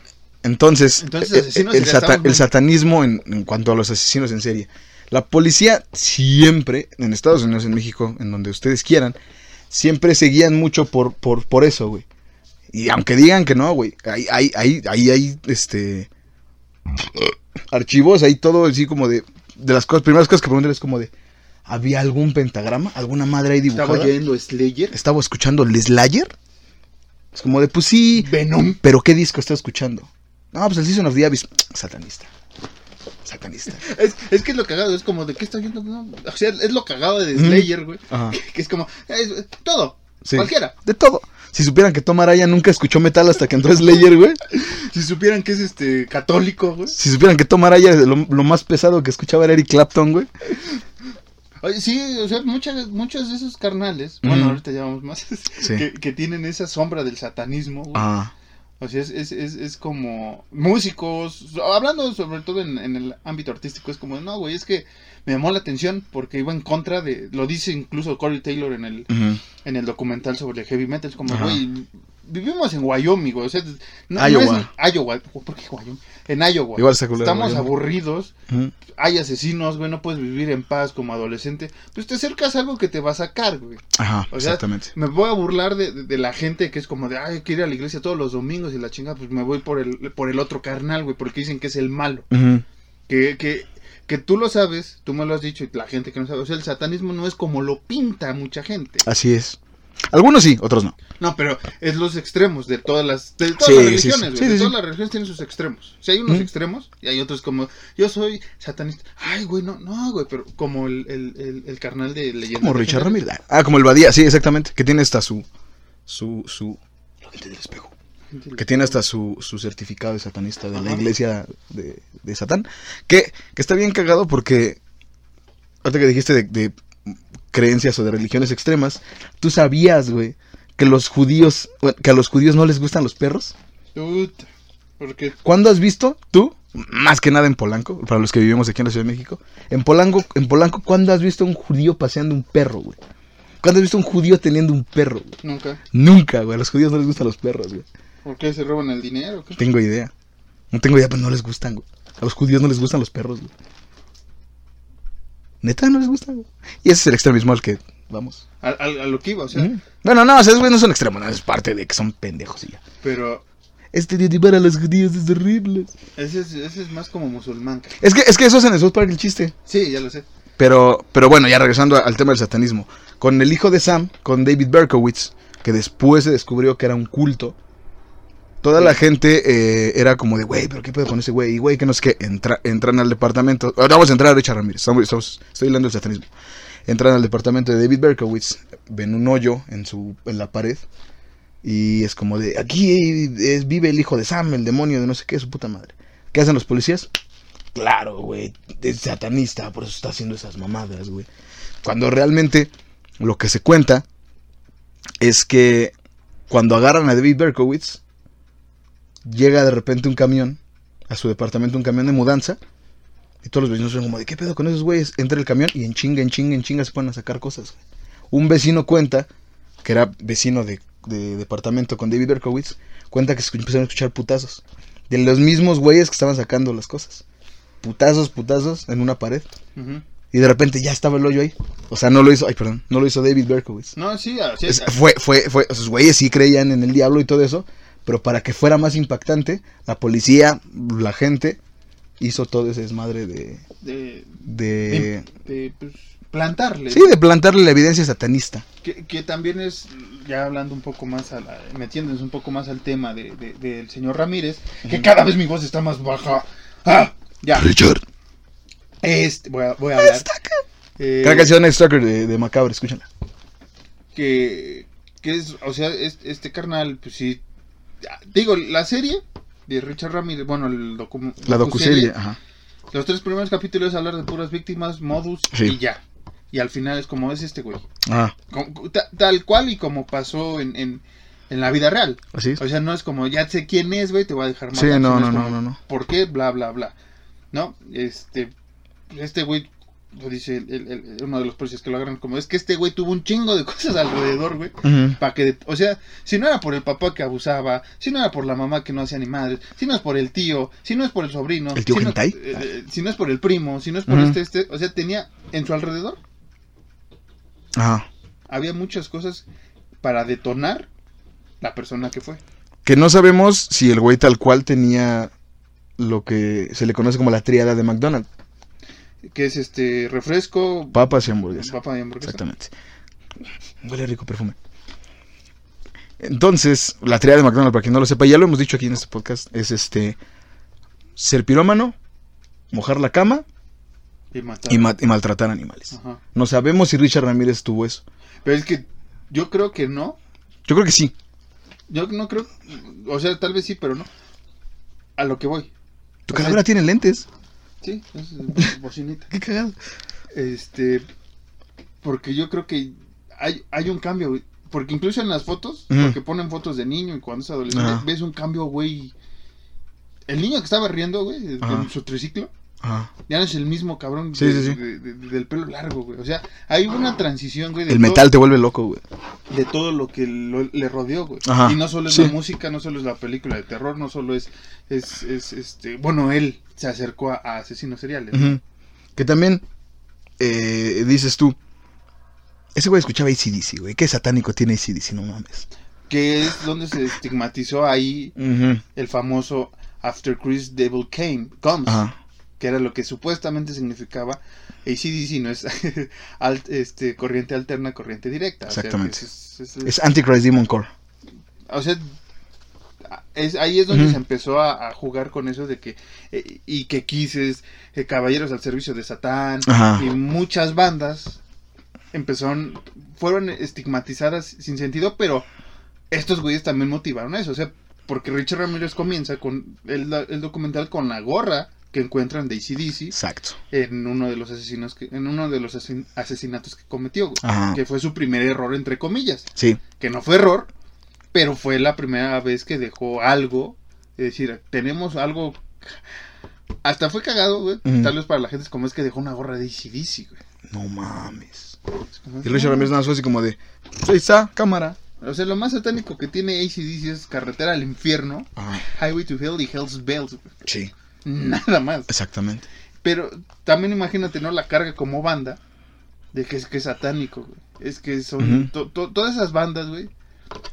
Entonces, Entonces, eh, eh, el, sata- satanismo en, en cuanto a los asesinos en serie. La policía siempre, en Estados Unidos, en México, en donde ustedes quieran, siempre se guían mucho por, por, por eso, güey. Y aunque digan que no, güey, ahí hay, hay, ahí hay, este, archivos, ahí todo así como de, de las cosas, primeras cosas que preguntan es como de, ¿había algún pentagrama? ¿Alguna madre ahí dibujada? estaba oyendo Slayer, ¿Estaba escuchando el Slayer? Es como de, pues sí, Venom. ¿Pero qué disco está escuchando? No, pues el Season of the Abyss. Satanista. Satanista. Es, es que es lo cagado, es como de qué está oyendo. No, o sea, es lo cagado de. Slayer, güey. Que es como, es- todo, Sí. cualquiera. De todo. Si supieran que Tom Araya nunca escuchó metal hasta que entró Slayer, güey. Si supieran que es este católico, güey. Si supieran que Tom Araya lo, lo más pesado que escuchaba era Eric Clapton, güey. Oye, sí, o sea, muchas, muchos de esos carnales, bueno, Ujú. ahorita ya vamos más, Sí. que, que tienen esa sombra del satanismo, güey. Ah. O sea, es, es, es, es como músicos, hablando sobre todo en, en el ámbito artístico, es como, no, güey, es que me llamó la atención porque iba en contra de, lo dice incluso Corey Taylor en el, en el documental sobre el heavy metal, es como, güey, vivimos en Wyoming, güey, o sea, no, no Iowa. es Iowa, ¿por qué Wyoming? En Iowa. Igual está culero, Estamos Wyoming. aburridos, Ujú. hay asesinos, güey, no puedes vivir en paz como adolescente, pues te acercas a algo que te va a sacar, güey. Ajá, O sea, exactamente. Me voy a burlar de, de- de la gente que es como de, ay, hay que ir a la iglesia todos los domingos y la chinga, pues me voy por el, por el otro carnal, güey, porque dicen que es el malo. Que, que, que tú lo sabes, tú me lo has dicho y la gente que no sabe, o sea, el satanismo no es como lo pinta mucha gente. Así es. Algunos sí, otros no. No, pero es los extremos de todas las, de todas Sí, las religiones, sí. Sí, de todas las religiones tienen sus extremos. Si hay unos Mm. extremos y hay otros como, yo soy satanista. Ay, güey, no, no, güey, pero como el, el, el, el carnal de leyenda. Como Richard Ramírez. Ah, como el Badía, sí, exactamente. Que tiene hasta su. Su. su la gente del espejo. Que tiene hasta su, su certificado de satanista de la iglesia de, de Satán. Que, que está bien cagado porque. Ahorita que dijiste de, de creencias o de religiones extremas. Tú sabías, güey, que los judíos. que a los judíos no les gustan los perros. Puta, porque ¿Cuándo has visto tú? Más que nada en Polanco, para los que vivimos aquí en la Ciudad de México. En Polanco, en Polanco ¿cuándo has visto un judío paseando un perro, güey? ¿Cuándo has visto un judío teniendo un perro? güey? nunca. Nunca, güey. A los judíos no les gustan los perros, güey. ¿Por qué se roban el dinero? qué? Tengo idea. No tengo idea, pero no les gustan, güey. A los judíos no les gustan los perros, güey. Neta, no les gustan, güey. Y ese es el extremismo al que vamos. A, a- a lo que iba, o sea. Bueno, no, o sea, esos güeyes no son extremos, no, es parte de que son pendejos y ya. pero Estereotipar a los judíos es horrible. ese es, ese es más como musulmán. cara. Es que, es que eso es en el South Park el chiste. Sí, ya lo sé. Pero, pero bueno, ya regresando al tema del satanismo. Con el hijo de Sam, con David Berkowitz, que después se descubrió que era un culto. Toda la gente eh, era como de, güey, pero ¿qué pedo con ese güey? Y güey, que no es que entra, entran al departamento. Ahora vamos a entrar a Richard Ramírez. Estamos, estamos- estoy hablando del satanismo. Entran al departamento de David Berkowitz, ven un hoyo en, su, en la pared. Y es como de, aquí es- vive el hijo de Sam, el demonio de no sé qué, su puta madre. ¿Qué hacen los policías? Claro, güey, es satanista, por eso está haciendo esas mamadas, güey. Cuando realmente lo que se cuenta es que cuando agarran a David Berkowitz, llega de repente un camión a su departamento, un camión de mudanza, y todos los vecinos son como de, ¿qué pedo con esos güeyes? Entra el camión y en chinga, en chinga, en chinga se ponen a sacar cosas. Un vecino cuenta, que era vecino de, de departamento con David Berkowitz, cuenta que se empezaron a escuchar putazos. De los mismos güeyes que estaban sacando las cosas. Putazos, putazos en una pared. Y de repente ya estaba el hoyo ahí. O sea, no lo hizo, ay, perdón, no lo hizo David Berkowitz. No, sí, así Es- es. fue, fue, fue, esos güeyes sí creían en el diablo y todo eso, pero para que fuera más impactante, la policía, la gente, hizo todo ese desmadre de, De, de, de, pues, plantarle. sí, de plantarle la evidencia satanista. Que, que también es, ya hablando un poco más, a la- metiéndonos un poco más al tema de, de- del señor Ramírez, que cada vez mi voz está más baja. ¡Ah! Ya. Richard. Este, voy a, voy a hablar. Eh, Cada canción es Stalker de, de Macabre, escúchala. que, que es, o sea, es- este carnal, pues sí. Digo, la serie de Richard Ramírez, bueno, el docu La docuserie, ajá. Los tres primeros capítulos es hablar de puras víctimas, modus Sí. y ya. Y al final es como es este güey. Ah, Como- tal cual y como pasó en, en, en la vida real. así es. O sea, no es como, ya sé quién es, güey, te voy a dejar Sí, matar", no, no, no, como, no, no. ¿Por qué? Bla, bla, bla. ¿No? Este, este güey, lo dice el- el- el- uno de los policías que lo agarran, como es que este güey tuvo un chingo de cosas alrededor, güey. Para que, o sea, si no era por el papá que abusaba, si no era por la mamá que no hacía ni madre, si no es por el tío, si no es por el sobrino, ¿El tío si, no, eh, eh, si no es por el primo, si no es por este, este, o sea, tenía en su alrededor, Ajá. había muchas cosas para detonar la persona que fue. Que no sabemos si el güey tal cual tenía lo que se le conoce como la tríada de McDonald's. Que es este refresco, Papas y hamburguesas. papa y hamburguesa. Exactamente. Huele rico perfume. Entonces, la tríada de McDonald's, para quien no lo sepa, ya lo hemos dicho aquí en este podcast, es este ser pirómano, mojar la cama Y matar. y, ma- y maltratar animales. Ajá. No sabemos si Richard Ramírez tuvo eso. Pero es que yo creo que no. Yo creo que sí. Yo no creo. O sea, tal vez sí, pero no. A lo que voy. Tu O sea, tiene lentes. Sí, es bocinita. Qué cagado. Este. Porque yo creo que hay, hay un cambio, güey. Porque incluso en las fotos, porque ponen fotos de niño y cuando es adolescente, ves un cambio, güey. El niño que estaba riendo, güey, con su triciclo, Ajá. ya no es el mismo cabrón Sí, de- sí, sí. de- de- de- del pelo largo, güey. O sea, hay una transición, güey. de El todo- metal te vuelve loco, güey. de todo lo que lo- le rodeó, güey. Ajá, Y no solo es la música, no solo es la película de terror, no solo es, es, es, este, bueno, él se acercó a, a asesinos seriales. Que también eh, dices tú, ese güey escuchaba ACDC, güey. ¿Qué satánico tiene ACDC? No mames. Que es donde se estigmatizó ahí el famoso After Chris Devil Came, Comes, Ajá. Que era lo que supuestamente significaba ACDC, no es alt- este, corriente alterna, corriente directa. O sea, Exactamente. es- es- es- Es Antichrist Demon Core. o sea, es, ahí es donde se empezó a, a jugar con eso de que, eh, y que quises, eh, caballeros al servicio de Satán, Ajá. y muchas bandas empezaron, fueron estigmatizadas sin sentido, pero estos güeyes también motivaron eso, o sea, porque Richard Ramírez comienza con el, el documental con la gorra que encuentran de ACDC Exacto. en uno de los asesinos que, en uno de los asesin- asesinatos que cometió, Ajá. que fue su primer error entre comillas Sí. que no fue error, pero fue la primera vez que dejó algo, es decir, tenemos algo, hasta fue cagado, güey, tal vez para la gente es como es que dejó una gorra de ACDC, güey. No mames. Y Richard Ramírez nada más fue así como de, "Pues ahí está, cámara. O sea, lo más satánico que tiene ACDC es Carretera al Infierno. Highway to Hell y Hell's Bells, güey. Sí, nada más. exactamente. Pero también imagínate, ¿no? La carga como banda de que es que es satánico, güey. Es que son Ujú. to- to- todas esas bandas, güey.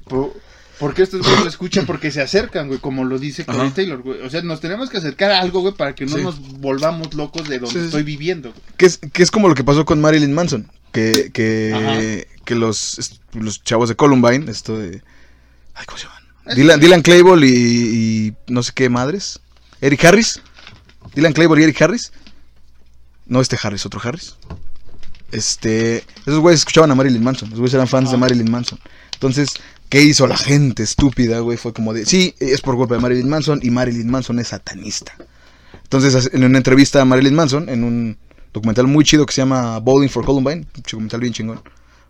po- porque estos güeyes lo escuchan porque se acercan, güey, como lo dice Corey Ajá. Taylor, güey. O sea, nos tenemos que acercar a algo, güey, para que no Sí. nos volvamos locos de donde Sí, sí, estoy viviendo, güey. Que es, que es como lo que pasó con Marilyn Manson. Que, que, que los, los chavos de Columbine, esto de... Ay, ¿cómo se llaman? Dylan, Dylan y no sé qué madres. Eric Harris. Dylan Clayball y Eric Harris. No este Harris, otro Harris. Este, esos güeyes escuchaban a Marilyn Manson. Los güeyes eran fans de Ah. Marilyn Manson. Entonces, ¿qué hizo la gente estúpida, güey? Fue como de, sí, es por culpa de Marilyn Manson y Marilyn Manson es satanista. Entonces, en una entrevista a Marilyn Manson, en un documental muy chido que se llama Bowling for Columbine, un documental bien chingón,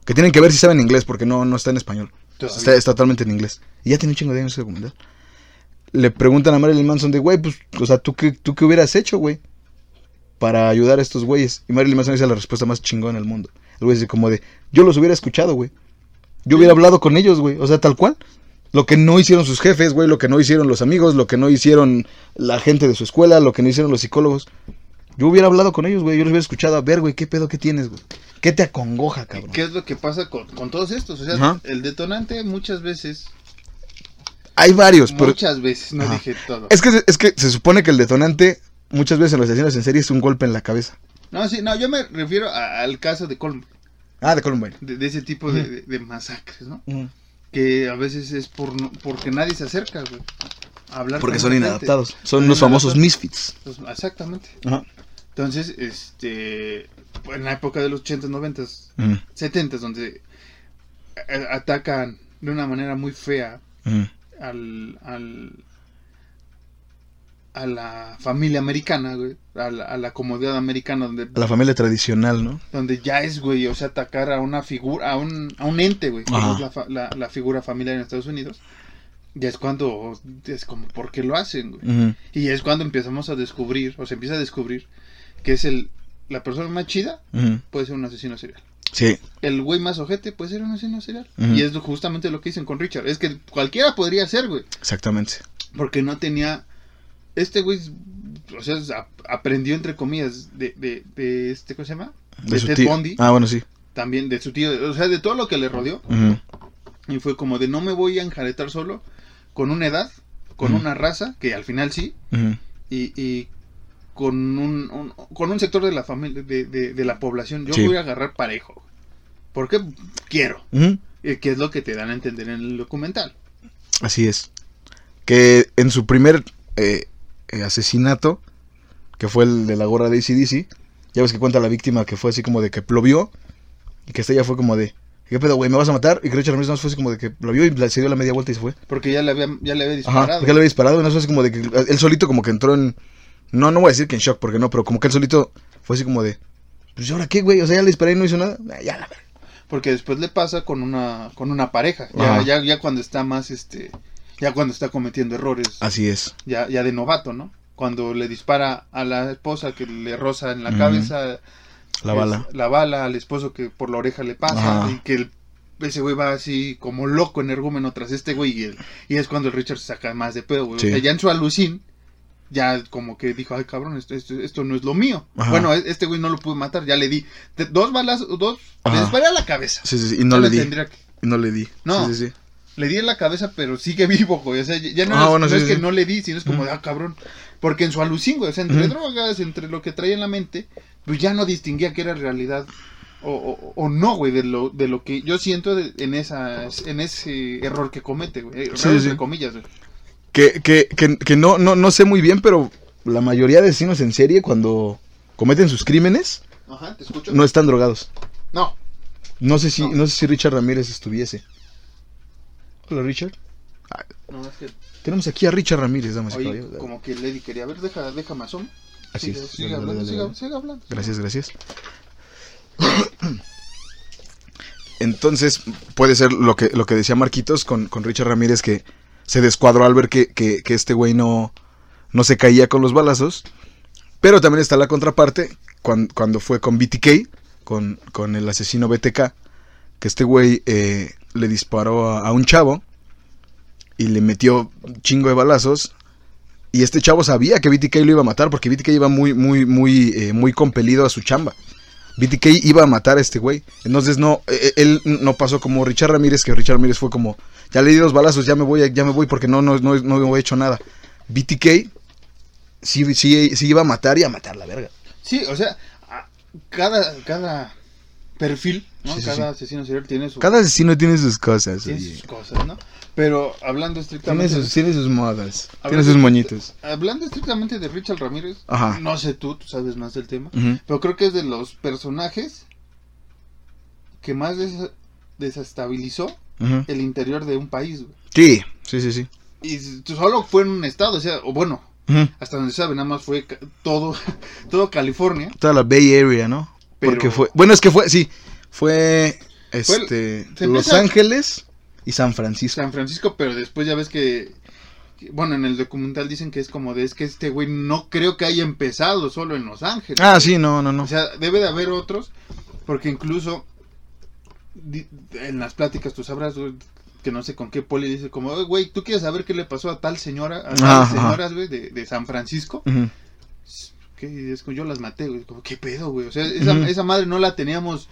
que tienen que ver si saben inglés porque no, no está en español. Está, está totalmente en inglés. Y ya tiene un chingo de años ese documental. Le preguntan a Marilyn Manson de, güey, pues, o sea, ¿tú qué, ¿tú qué hubieras hecho, güey? Para ayudar a estos güeyes. Y Marilyn Manson dice la respuesta más chingona del mundo. El güey dice como de, yo los hubiera escuchado, güey. Yo hubiera hablado con ellos, güey. O sea, tal cual. Lo que no hicieron sus jefes, güey. Lo que no hicieron los amigos. Lo que no hicieron la gente de su escuela. Lo que no hicieron los psicólogos. Yo hubiera hablado con ellos, güey. Yo los hubiera escuchado. A ver, güey, ¿qué pedo que tienes, güey? ¿Qué te acongoja, cabrón? ¿Qué es lo que pasa con, con todos estos? O sea, Ajá. el detonante muchas veces, Hay varios, pero... muchas veces, no dije todo. Es que, es que se supone que el detonante muchas veces en los asesinos en serie es un golpe en la cabeza. No, sí, no, yo me refiero a- al caso de Colm, Ah, de Columbine. de, de ese tipo de, de- de masacres, ¿no? Que a veces es por no- porque nadie se acerca, güey. a hablar Porque son inadaptados. Son los famosos misfits. Exactamente. Ajá. Entonces, este, en la época de los 80s, 90s, Ujú, 70s, donde a- atacan de una manera muy fea ujú. Al, al a la familia americana, güey, a la, a la comodidad americana donde, A la familia tradicional, ¿no? donde ya es, güey, o sea, atacar a una figura, a un, a un ente, güey, Ajá. es la, la, la figura familiar en Estados Unidos, ya es cuando es como, ¿por qué lo hacen, güey? Y es cuando empezamos a descubrir, o se empieza a descubrir, que es el, la persona más chida puede ser un asesino serial. Sí. El güey más ojete puede ser un asesino serial. Ujú. Y es justamente lo que dicen con Richard. Es que cualquiera podría ser, güey. Exactamente. Porque no tenía. Este güey, o sea, aprendió entre comillas de, de, de este, ¿cómo se llama? De, su Ted tío. Bundy. Ah, bueno, sí. También de su tío. O sea, de todo lo que le rodeó. Y fue como de no me voy a enjaretar solo con una edad, con una raza, que al final sí, y, y con un, un- con un sector de la familia, de, de, de la población. Yo Sí. voy a agarrar parejo. Porque quiero. Eh, Que es lo que te dan a entender en el documental. Así es. Que en su primer eh, eh, asesinato, que fue el de la gorra de ACDC, ya ves que cuenta la víctima que fue así como de que lo vio y que esta ya fue como de, ¿qué pedo, güey? ¿Me vas a matar? Y que Richard nada más fue así como de que lo vio y se dio la media vuelta y se fue. Porque ya le había, ya le había Ajá, disparado. porque le había disparado más fue así como de que él solito como que entró en... No, no voy a decir que en shock, porque no, pero como que él solito fue así como de, pues ¿y ahora qué, güey? O sea, ya le disparé y no hizo nada. Ya la verga. Porque después le pasa con una, con una pareja. Ya, ya, ya cuando está más, este, ya cuando está cometiendo errores, Así es. ya, ya de novato, ¿no? Cuando le dispara a la esposa que le roza en la cabeza. La es- bala. La bala al esposo que por la oreja le pasa. Ajá. Y que el- ese güey va así como loco energúmeno tras este güey. Y, el- y es cuando el Richard se saca más de pedo, güey. Sí. O sea, ya en su alucín, ya como que dijo, ay cabrón, esto, esto, esto no es lo mío. Ajá. Bueno, e- este güey no lo pude matar, ya le di dos balas, dos, Ajá. le disparé a la cabeza. Sí, sí, sí, y no le le di. tendría que- Y no le di. No. Sí, sí, sí. Le di en la cabeza, pero sigue vivo, güey. O sea, ya no, Ah, es, bueno, no sí, es que no le di, sino es como, de, ah, cabrón. Porque en su alucín, güey, o sea, entre drogas, entre lo que traía en la mente, pues ya no distinguía que era realidad o, o- o no, güey, de lo, de lo que yo siento de- en, esa, en ese error que comete, güey. Error Sí, sí. comillas, güey. Que, que, que, que no, no, no sé muy bien, pero la mayoría de asesinos en serie cuando cometen sus crímenes Ajá, ¿te escucho? no están drogados. No. No sé si, No. no sé si Richard Ramírez estuviese. Hola Richard. No, es que, Tenemos aquí a Richard Ramírez, damas y caballeros. como que Lady quería ver, deja, déjame asomo. Así Sigue, es. sigue hablando, dale. siga hablando. Gracias, gracias. Entonces, puede ser lo que, lo que decía Marquitos con, con Richard Ramírez, que se descuadró al ver que, que- este güey no, no se caía con los balazos. Pero también está la contraparte, cuan- cuando, fue con BTK, con, con el asesino BTK, que este güey eh, le disparó a, un chavo y le metió chingo de balazos. Y este chavo sabía que BTK lo iba a matar porque BTK iba muy, muy, muy, eh, muy compelido a su chamba. BTK iba a matar a este güey. Entonces no, eh, él no pasó como Richard Ramírez, que Richard Ramírez fue como, ya le di dos balazos, ya me voy, ya me voy porque no, no, no, no he hecho nada. BTK sí, sí, sí iba a matar y a matar la verga. Sí, o sea, cada, cada perfil, ¿no? Sí, sí, cada sí. asesino serial tiene su, Cada asesino tiene sus cosas. tiene oye. sus cosas, ¿no? Pero hablando Tiene estrictamente... sus, tiene sus modas, tiene sus moñitos. Hablando estrictamente de Richard Ramírez, Ajá. no sé tú, tú sabes más del tema, pero creo que es de los personajes que más desestabilizó el interior de un país, güey. Sí, sí, sí, sí. Y solo fue en un estado, o sea, o bueno, hasta donde sabe, nada más fue todo, todo California. Toda la Bay Area, ¿no? Pero- Porque fue, bueno, es que fue, sí, fue, este, Los Ángeles y San Francisco. San Francisco, pero después ya ves que, bueno, en el documental dicen que es como de, es que este güey no creo que haya empezado solo en Los Ángeles. Ah, sí, no, no, no. O sea, debe de haber otros, porque incluso en las pláticas tú sabrás que no sé con qué poli dice como, "Oye, güey, ¿tú quieres saber qué le pasó a tal señora, a tal señoras, güey, de, de San Francisco? Ujú. Que es que yo las maté, güey, como, ¿qué pedo, güey? O sea, esa, madre no la teníamos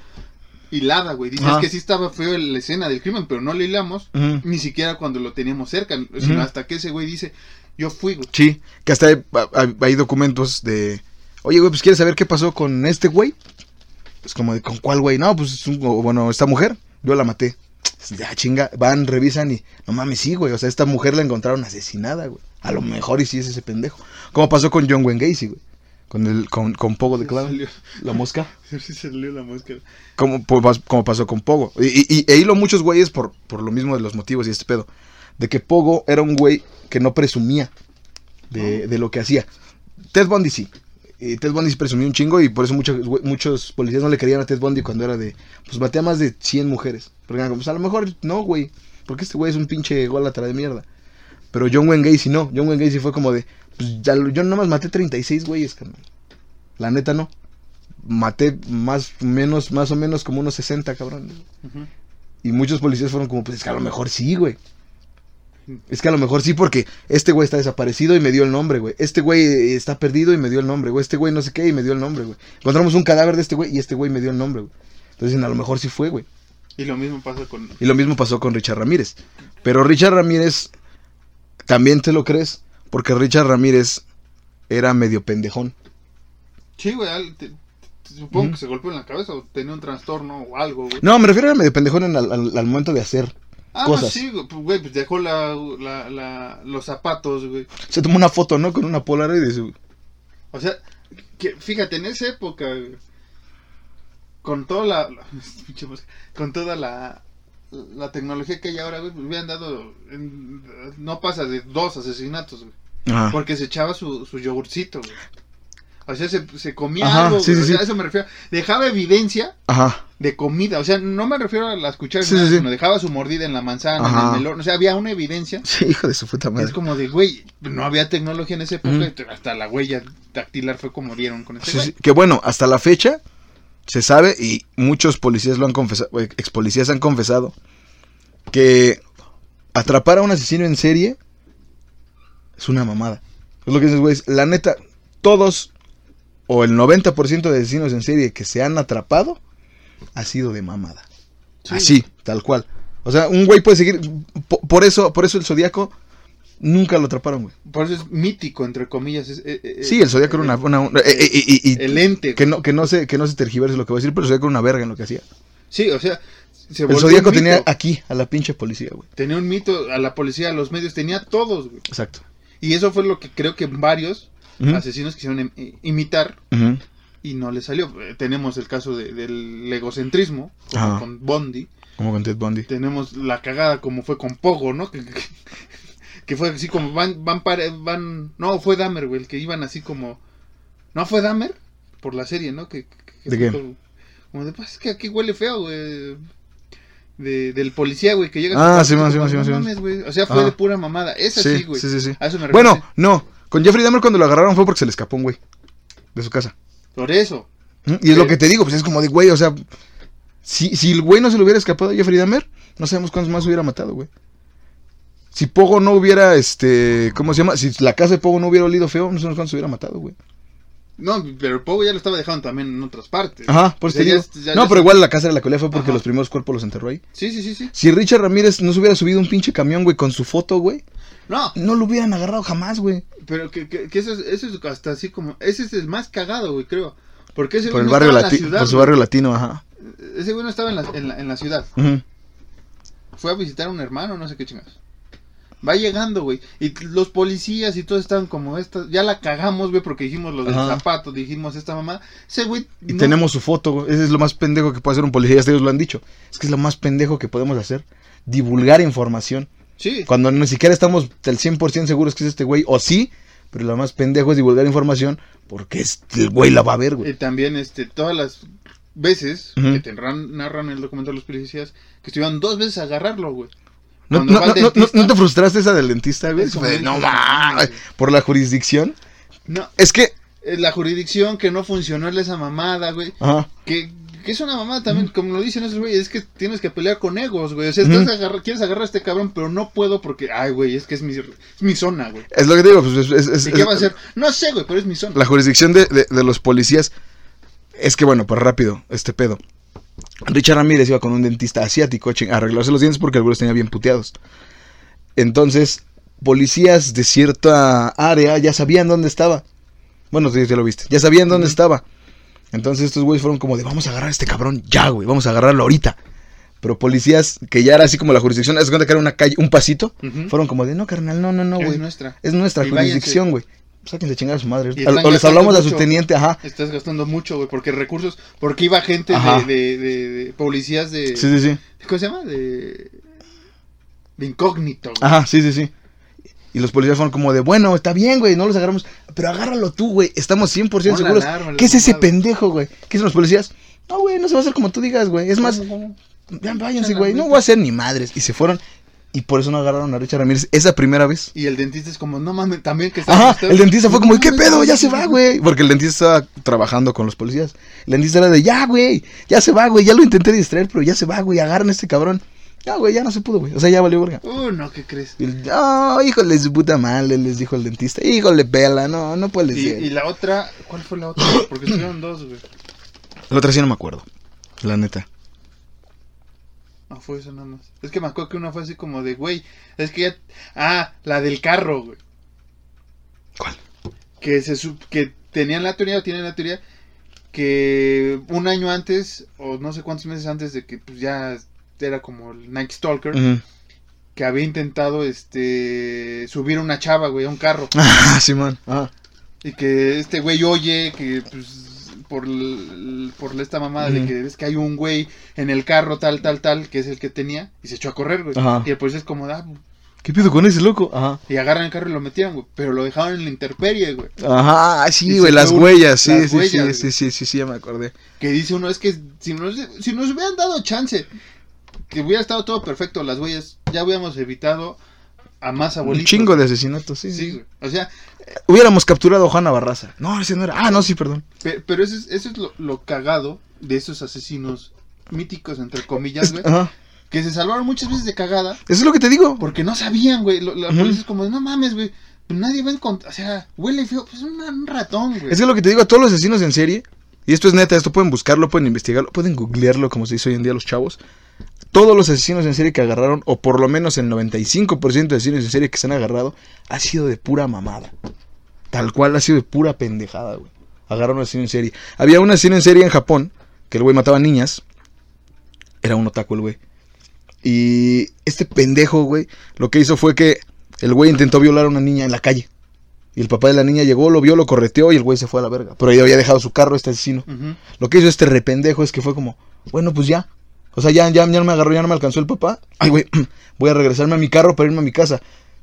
hilada, güey. Dice, Ajá. es que sí estaba feo la escena del crimen, pero no la hilamos, ni siquiera cuando lo teníamos cerca, sino hasta que ese güey dice, yo fui, güey. Sí, que hasta hay, documentos de, oye, güey, pues quieres saber qué pasó con este güey. Es como de, ¿con cuál güey? No, pues, es un- o, bueno, esta mujer, yo la maté. Ya, chinga, van, revisan y, no mames, sí, güey, o sea, esta mujer la encontraron asesinada, güey. A lo mejor y sí es ese pendejo. Como pasó con John Wayne Gacy, güey. Con, el, con, con Pogo de Clown. La mosca. Sí, salió la máscara. Como, pas- como pasó con Pogo. Y, y, y- e hilo muchos güeyes por, por lo mismo de los motivos y este pedo. De que Pogo era un güey que no presumía de, de lo que hacía. Ted Bundy sí. Y Ted Bundy sí presumía un chingo y por eso muchos, muchos policías no le querían a Ted Bundy cuando era de... Pues batea más de 100 mujeres. Porque eran como, pues a lo mejor no, güey. Porque este güey es un pinche ególatra de mierda. Pero John Wayne Gacy no. John Wayne Gacy fue como de... Pues ya, yo nomás maté 36 güeyes, carnal. La neta no. Maté más menos, más o menos como unos 60, cabrón. Y muchos policías fueron como, pues es que a lo mejor sí, güey. Es que a lo mejor sí, porque este güey está desaparecido y me dio el nombre, güey. Este güey eh, está perdido y me dio el nombre, güey. Este güey no sé qué y me dio el nombre, güey. Encontramos un cadáver de este güey y este güey me dio el nombre, güey. Entonces a lo mejor sí fue, güey. Y lo mismo con. Y lo mismo pasó con Richard Ramírez. Pero Richard Ramírez, también te lo crees, porque Richard Ramírez era medio pendejón. Sí, güey. al- te- te- supongo que se golpeó en la cabeza o tenía un trastorno o algo, güey. No, me refiero a medio pendejón en al, al- al momento de hacer. Ah, cosas. sí, güey. Pues, pues dejó la, la, la- los zapatos, güey. Se tomó una foto, ¿no? Con una Polaroid y su... O sea, que, fíjate, en esa época, con toda la, con toda la, la tecnología que hay ahora, güey, pues hubieran dado, en- no pasa de dos asesinatos, güey, Ajá. porque se echaba su, su yogurcito, güey. O sea, se, se comía Ajá, algo, sí, güey, sí, o sea, sí. a eso me refiero. Dejaba evidencia Ajá. de comida, o sea, no me refiero a las cucharas, nada, sino dejaba su mordida en la manzana, en el melón, o sea, había una evidencia. Sí, hijo de su puta madre. Es como de, güey, no había tecnología en esa época, hasta la huella dactilar fue como dieron con este güey. Que bueno, hasta la fecha se sabe y muchos policías lo han confesado, eh, ex policías han confesado que atrapar a un asesino en serie es una mamada. Es lo que dices, güey. La neta, todos o el 90% de asesinos en serie que se han atrapado ha sido de mamada. Sí. Así, tal cual. O sea, un güey puede seguir. po- Por eso, por eso el Zodíaco nunca lo atraparon, güey. Por eso es mítico, entre comillas. es- eh, eh, Sí, el Zodíaco era una. una- eh, eh, y- El ente. que no, que no se, que no se tergiverse lo que voy a decir, pero el Zodíaco era una verga en lo que hacía. Sí, o sea, se El Zodíaco tenía aquí a la pinche policía, güey. Tenía un mito a la policía, a los medios, tenía todos, güey. Exacto. Y eso fue lo que creo que varios asesinos quisieron im- imitar y no les salió. Eh, Tenemos el caso de- del egocentrismo, como con Bondi. Como con Ted Bundy. Tenemos la cagada como fue con Pogo, ¿no? Que, que- que fue así como van, van, pare- van, no, fue Dahmer, güey, el que iban así como, no fue Dahmer por la serie, ¿no? Que, que- ¿De qué? Como, como de, pues es que aquí huele feo, güey. De, del policía, güey, que llega Ah, sí, man, sí, man, sí, man, mames, güey. O sea, fue Ajá. de pura mamada. Es así, Sí, güey. sí, sí, sí. A eso me Bueno, no. Con Jeffrey Dahmer cuando lo agarraron fue porque se le escapó un güey de su casa. Por eso. Ujú. Y es lo que te digo, pues es como de güey, o sea, si, si el güey no se le hubiera escapado a Jeffrey Dahmer, no sabemos cuántos más hubiera matado, güey. Si Pogo no hubiera, este, ¿cómo se llama? Si la casa de Pogo no hubiera olido feo, no sabemos cuántos hubiera matado, güey. No, pero Pogo ya lo estaba dejando también en otras partes. Ajá, por eso no, pero se- igual la casa de la colea fue porque Ajá. los primeros cuerpos los enterró ahí. Sí, sí, sí, sí. Si Richard Ramírez no se hubiera subido un pinche camión, güey, con su foto, güey, No, no lo hubieran agarrado jamás, güey. pero que, que, que eso, es, eso es hasta así como... Ese es el más cagado, güey, creo. Porque ese Por el barrio latino, por su barrio latino, ajá. Ese güey no estaba en la, en la, en la ciudad. Fue a visitar a un hermano, no sé qué chingados. Va llegando, güey. Y los policías y todos estaban como esta. Ya la cagamos, güey, porque dijimos lo del Ajá. zapato, dijimos esta mamá. Ese güey. Y no- tenemos su foto, güey. Ese es lo más pendejo que puede hacer un policía, ellos lo han dicho. Es que es lo más pendejo que podemos hacer. Divulgar información. Sí. Cuando ni siquiera estamos del 100% seguros que es este güey, o sí, pero lo más pendejo es divulgar información porque es, el güey la va a ver, Y güey. también, este, todas las veces que te narran, narran el documental los policías, que estuvieron dos veces a agarrarlo, güey. ¿No, no, no, no- te frustraste esa del dentista, güey? No "No mames, mames". por la jurisdicción. No, Es que, eh, la jurisdicción que no funcionó es esa mamada, güey. ajá, Que, que es una mamada también, como lo dicen esos güeyes, es que tienes que pelear con egos, güey. O sea, agarra- quieres agarrar a este cabrón, pero no puedo porque, ay, güey, es que es mi, es mi zona, güey. es lo que te digo, pues es, ¿Y qué va a hacer? No sé, güey, pero es mi zona. la jurisdicción de, de- de los policías es que, bueno, pues rápido, este pedo. Richard Ramírez iba con un dentista asiático a arreglarse los dientes porque algunos tenía bien puteados. Entonces, policías de cierta área ya sabían dónde estaba. Bueno, tú ya lo viste, ya sabían dónde estaba. Entonces estos güeyes fueron como de, vamos a agarrar a este cabrón ya, güey, vamos a agarrarlo ahorita. Pero policías que ya era así como la jurisdicción, de cuenta que era una calle, un pasito, fueron como de, no, carnal, no, no, no, es güey. nuestra. Es nuestra Y jurisdicción, güey. Sáquense a chingar a su madre. O- les hablamos a su mucho. teniente, ajá. Estás gastando mucho, güey, porque recursos, porque iba gente de, de, de- de policías de, Sí, sí, sí. ¿cómo se llama? De, de incógnito, güey. Ajá, sí, sí, sí. Y los policías fueron como de, bueno, está bien, güey, no los agarramos. Pero agárralo tú, güey. Estamos 100% Pon la seguros. alarma, la ¿Qué es ese pendejo, güey? ¿Qué dicen los policías? No, güey, no se va a hacer como tú digas, güey. Es más, ya váyanse, güey. No voy a hacer ni madres. Y se fueron. Y por eso no agarraron a Richard Ramírez esa primera vez. Y el dentista es como, no mames, también que está Ajá, el dentista fue No como, ¿qué pedo? Ya se va, güey. Porque el dentista estaba trabajando con los policías. El dentista era de, ya, güey, ya se va, güey. Ya lo intenté distraer, pero ya se va, güey. Agarran a este cabrón. Ya, güey, ya no se pudo, güey. O sea, ya valió verga. Uh, no, ¿qué crees? Oh, híjole, su puta madre, les dijo el dentista. Híjole, pela, no, no puede Y, ser. y la otra, ¿cuál fue la otra? Porque estuvieron dos, güey. La otra sí no me acuerdo. La neta. No, fue eso nada más. Es que me acuerdo que una fue así como de, güey, es que ya... Ah, la del carro, güey. ¿Cuál? Que se sup- que tenían la teoría, o tienen la teoría, que un año antes, o no sé cuántos meses antes de que pues ya era como el Night Stalker, que había intentado este subir una chava, güey, a un carro. Ah, Simón. Ah. Y que este güey oye que pues por, por esta mamada de que es que hay un güey en el carro tal, tal, tal, que es el que tenía, y se echó a correr, güey. Ajá. Y el policía es como, ah, ¿Qué pido con ese loco? Ajá. y agarran el carro y lo metieron, güey. Pero lo dejaron en la intemperie, güey. Ajá, Y sí, güey, las huellas, sí, las sí, huellas, sí, güey. sí, sí, sí, sí, ya me acordé. Que dice uno, es que si nos, si nos hubieran dado chance, que hubiera estado todo perfecto, las huellas, ya hubiéramos evitado a más Un abuelitos. chingo de asesinatos, sí, Sí, güey. O sea, Hubiéramos capturado a Juana Barraza. No, ese no era. Ah, no, sí, perdón. pe- pero eso es, eso es lo, lo cagado de esos asesinos míticos, entre comillas, Es- güey. Ajá. Que se salvaron muchas veces de cagada Eso es lo que te digo. porque no sabían, güey. La Ujú. policía es como, no mames, güey. Nadie va a encontrar, o sea, huele feo, pues un, un ratón, güey. Es que lo que te digo a todos los asesinos en serie, y esto es neta, esto pueden buscarlo, pueden investigarlo, pueden googlearlo como se dice hoy en día los chavos. Todos los asesinos en serie que agarraron, o por lo menos el 95% de asesinos en serie que se han agarrado, ha sido de pura mamada. Tal cual ha sido de pura pendejada, güey. Agarraron un asesino en serie. Había un asesino en serie en Japón, que el güey mataba niñas. Era un otaku el güey. Y este pendejo, güey, lo que hizo fue que el güey intentó violar a una niña en la calle. Y el papá de la niña llegó, lo vio, lo correteó y el güey se fue a la verga. Pero ahí había dejado su carro este asesino. Lo que hizo este rependejo es que fue como, bueno, pues ya. O sea, ya, ya, ya no me agarró, ya no me alcanzó el papá. Ay, güey, voy a regresarme a mi carro para irme a mi casa.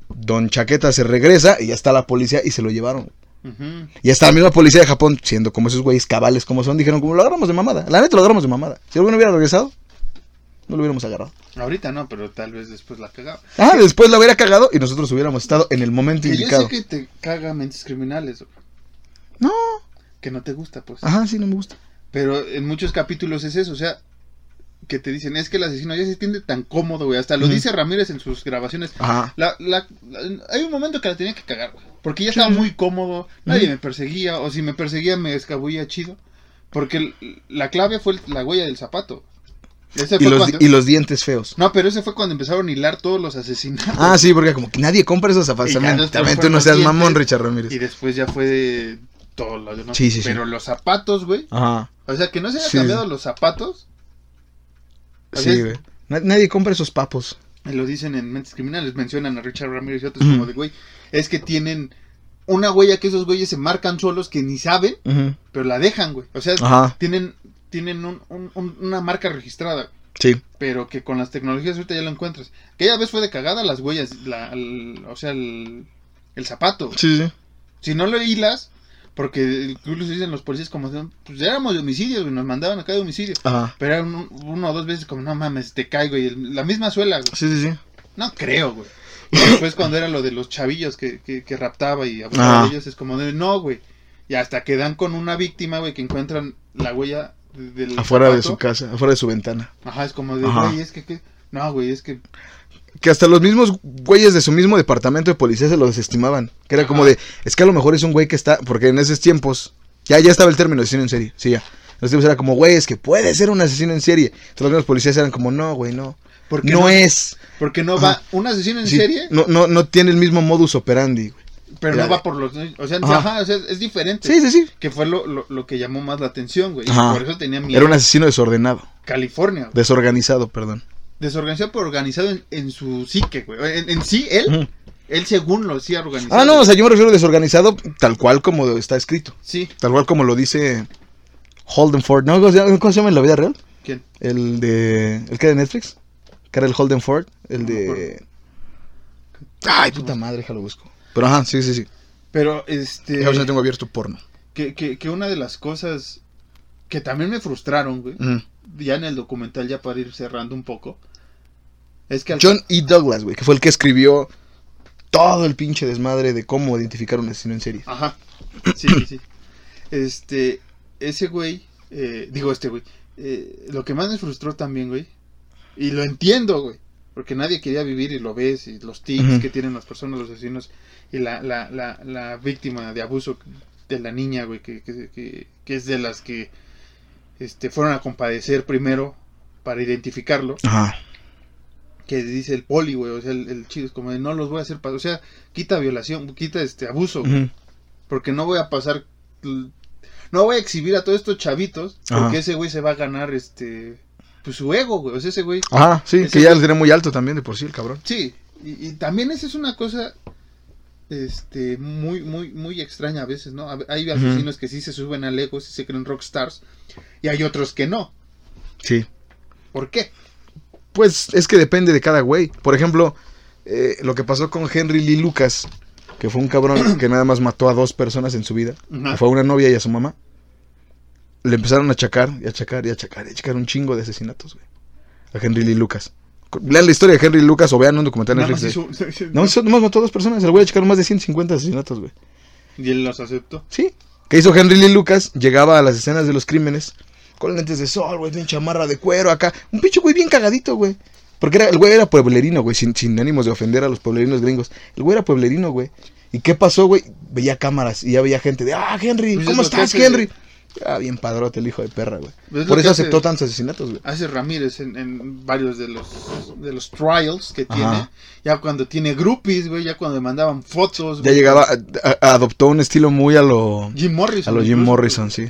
Don Chaqueta se regresa y ya está la policía y se lo llevaron. Ujú. Y hasta la misma policía de Japón, siendo como esos güeyes cabales como son, dijeron, como lo agarramos de mamada. La neta lo agarramos de mamada. Si el güey no hubiera regresado, no lo hubiéramos agarrado. Ahorita no, pero tal vez después la cagaba. Ah, después lo hubiera cagado y nosotros hubiéramos estado en el momento Que yo indicado. sé que te caga mentes criminales. No, Que no te gusta, pues. ajá, sí, no me gusta. Pero en muchos capítulos es eso, o sea, que te dicen, es que el asesino ya se siente tan cómodo, güey. Hasta lo dice Ramírez en sus grabaciones. Ajá. La, la, la- hay un momento que la tenía que cagar, güey. Porque ya estaba Sí. muy cómodo, nadie me perseguía, o si me perseguía me escabullía chido. Porque el- la clave fue el- la huella del zapato. Ese Y los, cuando- y los dientes feos. No, pero ese fue cuando empezaron a hilar todos los asesinatos. Ah, sí, porque como que nadie compra esos zapatos. También, tú no seas dientes, mamón, Richard Ramírez. Y después ya fue de todo lo demás. Sí, sí, sí. Pero los zapatos, güey. Ajá. O sea, que no se haya Sí. cambiado los zapatos. Sí, güey. Nadie compra esos papos. Lo dicen en Mentes Criminales, mencionan a Richard Ramírez y otros como de, güey, es que tienen una huella que esos güeyes se marcan solos que ni saben, pero la dejan, güey. O sea, Ajá. tienen tienen un- un- un- una marca registrada, Sí. pero que con las tecnologías ahorita ya lo encuentras. Aquella vez fue de cagada las huellas, la, el- o sea, el, el zapato. Sí, sí. Si no lo hilas, porque incluso dicen los policías como, pues éramos de homicidios, güey, nos mandaban acá de homicidio. Ajá. Pero eran un- uno o dos veces como, no mames, te caigo y el- la misma suela, güey. Sí, sí, sí. No creo, güey. Y después cuando era lo de los chavillos que, que, que raptaba y abusaba de ellos, es como de, no, güey. Y hasta que dan con una víctima, güey, que encuentran la huella de- del Afuera de su casa, afuera de su ventana. Ajá, es como de, güey, es que, que- no, güey, es que, Que hasta los mismos güeyes de su mismo departamento de policía se lo desestimaban. Que era como de, es que a lo mejor es un güey que está, porque en esos tiempos, ya, ya estaba el término asesino en serie, sí, ya. En esos tiempos era como, güey, es que puede ser un asesino en serie. Entonces los mismos policías eran como, no, güey, no. porque No, es. Porque no Ajá. va, un asesino en Sí, serie, No, no, no tiene el mismo modus operandi, güey. pero no va por los, o sea, Ajá. ajá, o sea, es diferente. Sí, sí, sí. Que fue lo, lo, lo que llamó más la atención, güey. y. Por eso tenía miedo. Era un asesino desordenado. California, güey. Desorganizado, perdón. Desorganizado, pero organizado en, en su psique, güey. En, en sí, él. Él según lo hacía organizado. Ah, no, o sea, yo me refiero a desorganizado tal cual como está escrito. Sí, Tal cual como lo dice Holden Ford. ¿No? ¿Cómo se llama, en la vida real? ¿quién? El de. ¿El que de Netflix? Que era el Holden Ford. El No de. Ay, puta madre, déjalo busco. Pero ajá, sí, sí, sí. Pero, este... Ya ahorita tengo abierto porno. que, que, que una de las cosas que también me frustraron, güey, Ujú. Ya en el documental, ya para ir cerrando un poco, es que al John E. Douglas, güey, que fue el que escribió todo el pinche desmadre de cómo identificar un asesino en serie. Ajá. Sí, sí, sí. Este, ese güey, eh, digo este güey, eh, lo que más me frustró también, güey, y lo entiendo, güey, porque nadie quería vivir y lo ves, y los tics que tienen las personas, los asesinos, y la, la, la, la víctima de abuso de la niña, güey, que, que, que, que es de las que este, fueron a compadecer primero para identificarlo, Ajá. que dice el poli, güey, o sea, el, el chido es como de no los voy a hacer, pa-", o sea, quita violación, quita este abuso, porque no voy a pasar no voy a exhibir a todos estos chavitos porque ese güey se va a ganar este pues su ego güey. O sea ese güey Ajá, sí, que ya lo tiene muy alto también de por sí el cabrón. sí y, y también esa es una cosa este muy muy muy extraña a veces no A- hay asesinos que sí se suben al ego sí se creen rockstars y hay otros que no Sí. ¿por qué? Pues es que depende de cada güey. Por ejemplo, eh, lo que pasó con Henry Lee Lucas, que fue un cabrón que nada más mató a dos personas en su vida. Que fue a una novia y a su mamá. Le empezaron a achacar y a achacar y a achacar y a achacar un chingo de asesinatos, güey. A Henry Lee Lucas. Lean la historia de Henry Lucas o vean un documental en Nada más Netflix. de- hizo- No, nomás mató a dos personas. El güey achacaron más de 150 asesinatos, güey. y él los aceptó Sí. ¿Qué hizo Henry Lee Lucas? Llegaba a las escenas de los crímenes con lentes de sol, güey, bien chamarra de cuero acá. Un pinche güey bien cagadito, güey. Porque era, el güey era pueblerino, güey, sin, sin ánimos de ofender a los pueblerinos gringos. El güey era pueblerino, güey. ¿Y qué pasó, güey? Veía cámaras y ya veía gente de, ah, Henry, Pues es ¿cómo estás, Henry? Ah, bien padrote el hijo de perra, güey. Pues es Por eso hace- aceptó tantos asesinatos, güey. hace Ramírez en, en varios de los de los trials que Ajá. tiene ya cuando tiene groupies güey ya cuando le mandaban fotos Ya llegaba, a- a- adoptó un estilo muy a lo, Jim Morrison. a lo Jim Morrison, sí.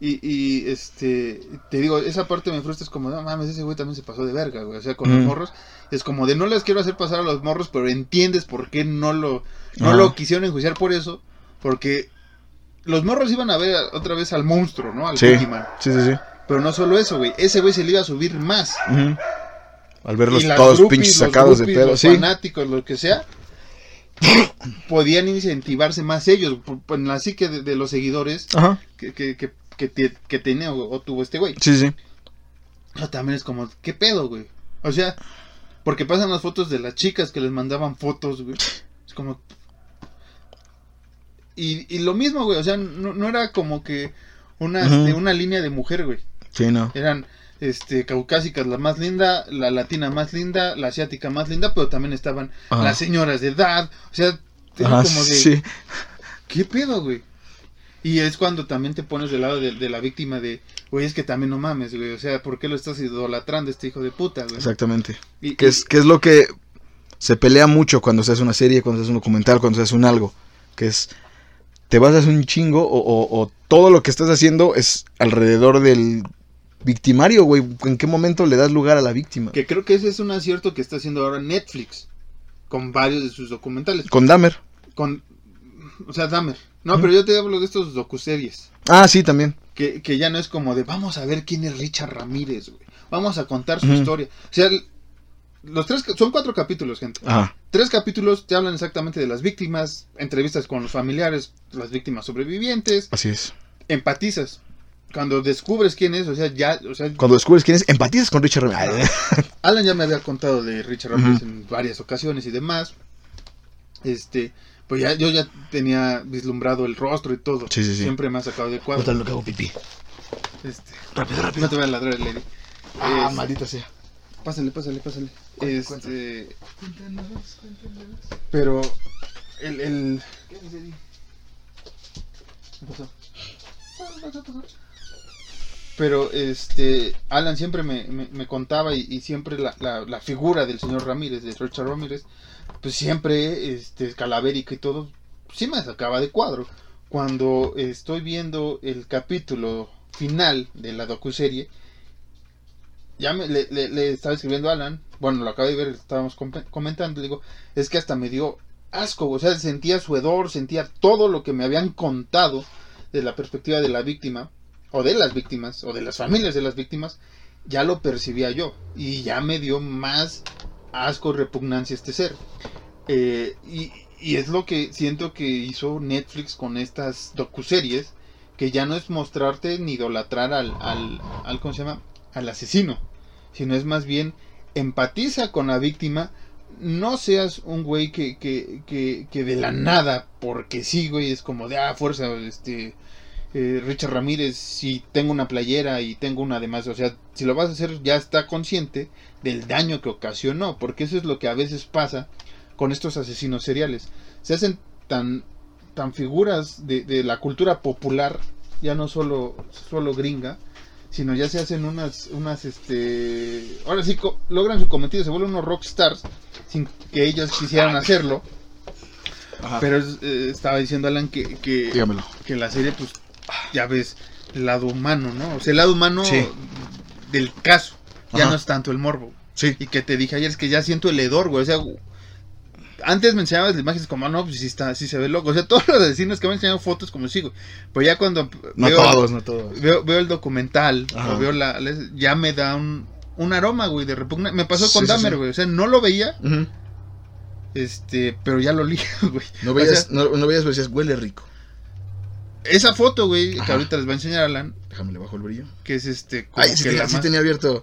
Y, y este, te digo, esa parte me frustra, es como, no mames, ese güey también se pasó de verga, güey. O sea, con los morros, es como de no les quiero hacer pasar a los morros, pero entiendes por qué no lo, no Ajá. lo quisieron enjuiciar por eso, porque los morros iban a ver otra vez al monstruo, ¿no? Al Sí, Boogeyman. sí, sí, sí. Pero no solo eso, güey, ese güey se le iba a subir más. Ujú. Al verlos todos groupies, pinches sacados de pedo, los sí. fanáticos, lo que sea, podían incentivarse más ellos, por la psique de, de los seguidores Ajá. que, que, que, que, te- que tenía o, o tuvo este güey. Sí, sí. Pero también es como, ¿qué pedo, güey? O sea, porque pasan las fotos de las chicas que les mandaban fotos, güey. Es como... Y, y lo mismo, güey, o sea, no, no era como que una, Ujú. este, una línea de mujer, güey. Sí, no. Eran este caucásicas la más linda, la latina más linda, la asiática más linda, pero también estaban Ajá. las señoras de edad. O sea, Ajá, como de... sí. ¿Qué pedo, güey? Y es cuando también te pones del lado de, de la víctima de, güey, es que también no mames, güey. O sea, ¿por qué lo estás idolatrando a este hijo de puta, güey? Exactamente. Y- Que es, que es lo que se pelea mucho cuando se hace una serie, cuando se hace un documental, cuando se hace un algo. Que es, te vas a hacer un chingo o, o- o todo lo que estás haciendo es alrededor del victimario, güey. ¿En qué momento le das lugar a la víctima? Que creo que ese es un acierto que está haciendo ahora Netflix con varios de sus documentales. Con Dahmer. Con, o sea, Dahmer. No, pero yo te hablo de estos docuseries. Ah, sí, también. Que, que ya no es como de vamos a ver quién es Richard Ramírez, güey. Vamos a contar su historia. O sea, los tres son cuatro capítulos, gente. Ajá. Tres capítulos te hablan exactamente de las víctimas, entrevistas con los familiares, las víctimas sobrevivientes, Así es. empatizas. Cuando descubres quién es, o sea, ya, o sea, Cuando descubres quién es, empatizas con Richard Ramírez. Alan ya me había contado de Richard Ramírez en varias ocasiones y demás. Este, pues ya yo ya tenía vislumbrado el rostro y todo. Sí, sí, sí. Siempre me ha sacado de cuadro. lo que hago pipí. Este, Rápido, rápido. no te voy a ladrar, Lady. Ah, Es- maldita sea. Pásale, pásale, pásale. Este. Pero. El. el... ¿Qué pasó? Pero este. Alan siempre me, me- me contaba y, y siempre la, la- la figura del señor Ramírez, de Richard Ramírez, pues siempre este, calavérica y todo, sí me sacaba de cuadro. Cuando estoy viendo el capítulo final de la docuserie, ya me, le, estaba escribiendo a Alan, bueno, lo acabo de ver, estábamos com- comentando, digo, es que hasta me dio asco, o sea, sentía su hedor, sentía todo lo que me habían contado de la perspectiva de la víctima, o de las víctimas, o de las familias de las víctimas, ya lo percibía yo, y ya me dio más asco, repugnancia este ser. Eh, y, y es lo que siento que hizo Netflix con estas docuseries, que ya no es mostrarte ni idolatrar al, al, al ¿cómo se llama? al asesino, sino es más bien empatiza con la víctima, no seas un güey que, que, que, que de la nada, porque sí, güey, es como de, ah, fuerza, este, eh, Richard Ramírez, si tengo una playera y tengo una además, o sea, si lo vas a hacer ya está consciente del daño que ocasionó, porque eso es lo que a veces pasa con estos asesinos seriales. Se hacen tan, tan figuras de, de la cultura popular, ya no solo, solo gringa, sino ya se hacen unas, unas, este, ahora sí co- logran su cometido, se vuelven unos rockstars sin que ellos quisieran hacerlo. Ajá. Pero eh, estaba diciendo Alan que, que, Dígamelo. que la serie, pues, ya ves el lado humano, ¿no? O sea, el lado humano Sí. del caso, ya Ajá. no es tanto el morbo. Sí. Y que te dije ayer es que ya siento el hedor, güey. O sea, antes me enseñabas imágenes como, "Ah, no, pues sí, está, sí se ve loco. O sea, todos los asesinos que me han enseñado fotos como sigo. Pero ya cuando No veo, todos, no todos. veo, veo el documental o veo la, ya me da un, un aroma, güey, de repugna. Me pasó Sí, con sí, Dahmer, sí. güey. O sea, no lo veía, este, pero ya lo olía, güey. No O veías, sea, no, no veías, pero decías, huele rico. esa foto, güey, que ahorita les va a enseñar Alan, Déjame le bajo el brillo. que es este, como Ay, sí, que, tenía, la sí más- tenía abierto.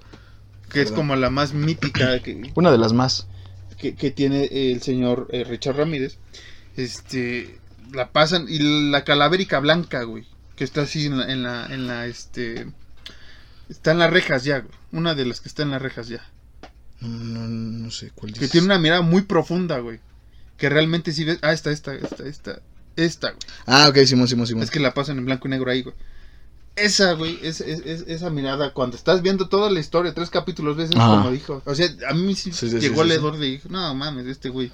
que es como la más mítica que, Una de las más. Que, que tiene el señor eh, Richard Ramírez, este, la pasan y la calavérica blanca, güey, que está así en la, en la, en la, este, está en las rejas ya, güey, una de las que está en las rejas ya, No, no, no sé cuál que dices. tiene una mirada muy profunda, güey, que realmente si ves, ah, esta, esta, esta, esta, esta, güey, Ah, ok, Simón, Simón, Simón. es que la pasan en blanco y negro ahí, güey. Esa, güey, es, es- es- esa mirada, cuando estás viendo toda la historia, tres capítulos veces, como dijo. O sea, a mí sí, Sí, sí, sí, llegó el sí. hedor de, dije, no mames, este güey,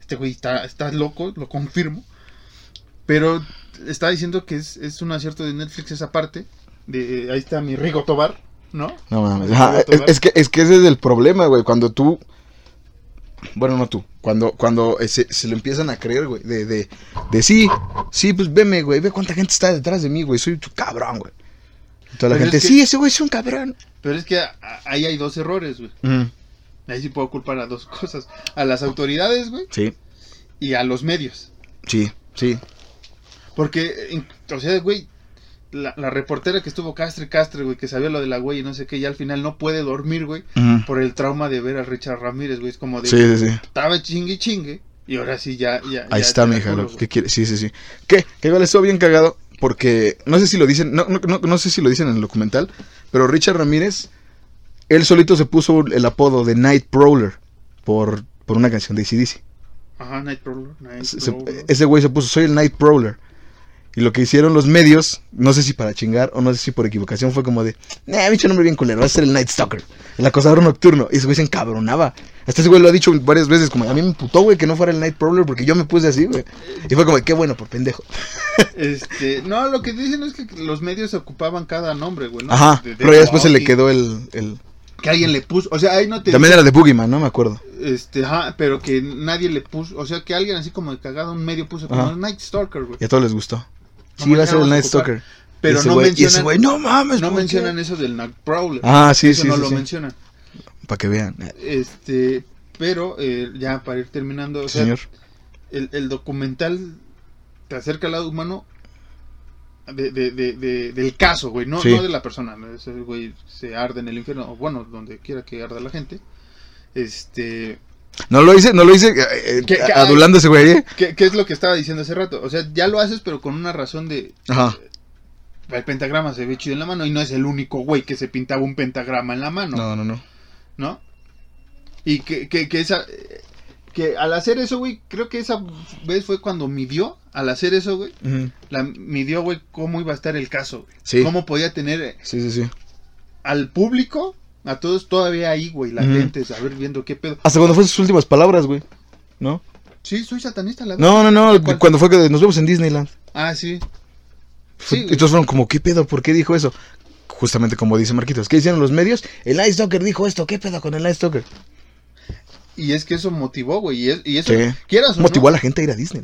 este güey está, está loco, lo confirmo. Pero estaba diciendo que es, es un acierto de Netflix esa parte. De, ahí está mi Rigo Tobar, ¿no? No mames. Ajá, es que, es que ese es el problema, güey. Cuando tú. Bueno, no tú. Cuando, cuando eh, se, se lo empiezan a creer, güey. De, de, de sí, sí, pues veme, güey. Ve cuánta gente está detrás de mí, güey. Soy tu cabrón, güey. Y toda la Pero gente, es que- sí, ese güey es un cabrón. Pero es que ahí hay dos errores, güey. Ahí sí puedo culpar a dos cosas. A las autoridades, güey, Sí, y a los medios. sí, sí. Porque, o sea, güey, la, la reportera que estuvo castre, castre, güey, que sabía lo de la güey y no sé qué, y al final no puede dormir, güey, por el trauma de ver a Richard Ramírez, güey. Es como de, Sí, sí, sí. estaba chingue y chingue, y ahora sí ya, ya. Ahí ya está, mija, lo que quiere. Sí, sí, sí. ¿Qué? Que igual estuvo bien cagado porque no sé si lo dicen, no, no, no, no sé si lo dicen en el documental, pero Richard Ramírez, él solito se puso el apodo de Night Prowler por, por una canción de ACDC. Ajá, Nightcrawler. Se- se- ese güey se puso, soy el Night Prowler. Y lo que hicieron los medios, no sé si para chingar o no sé si por equivocación, fue como de, nah, bicho nombre bien culero, va a ser el Night Stalker, el acosador nocturno. Y ese güey se encabronaba. Hasta ese güey lo ha dicho varias veces, como a mí me putó, güey, que no fuera el Night Prowler porque yo me puse así, güey. Y fue como, qué bueno, por pendejo. Este, no, lo que dicen es que los medios ocupaban cada nombre, güey, ¿no? Ajá, De- de pero ya después se le quedó el... el... Que alguien le puso, o sea, ahí no te. También era de Boogeyman, ¿no? Me acuerdo. Este, ajá, pero que nadie le puso, o sea, que alguien así como de cagado, un medio puso como Ajá. Night Stalker, güey. Y a todos les gustó. Sí, va a ser el Night. Stalker. Pero no güey- Y mencionan, güey, no mames, no ¿por qué?". mencionan eso del Nightcrawler. Ah, sí, eso sí, no sí, lo sí. mencionan. Para que vean. Este, pero eh, ya para ir terminando, o sea, Señor. el, el documental te acerca al lado humano de, de, de, de- del caso, güey, no, Sí. no de la persona. Ese güey se arde en el infierno, o bueno, donde quiera que arda la gente. Este, No lo hice, no lo hice eh, eh, ¿Qué- qué- adulando ese güey, ¿eh? ¿qué, qué es lo que estaba diciendo hace rato? O sea, ya lo haces, pero con una razón de. Ajá. El pentagrama se ve chido en la mano y no es el único güey que se pintaba un pentagrama en la mano. No, no, no. ¿no? Y que, que, que esa. Que al hacer eso, güey, creo que esa vez fue cuando midió, al hacer eso, güey, la midió, güey, cómo iba a estar el caso, güey. Sí. Cómo podía tener eh, Sí, sí, sí. al público, a todos todavía ahí, güey, latentes, a ver viendo qué pedo. Hasta cuando fue sus últimas palabras, güey. ¿No? Sí, soy satanista, la No, no, no. ¿Cuál? Cuando fue que nos vemos en Disneyland. Ah, sí. Fue- Sí. Entonces fueron como, ¿qué pedo? ¿Por qué dijo eso? Justamente como dice Marquitos. ¿Qué hicieron los medios? El Night Stalker dijo esto. ¿Qué pedo con el Night Stalker? Y es que eso motivó, güey. Y, es- y eso, Sí. quieras o Motivó no, a la gente a ir a Disney.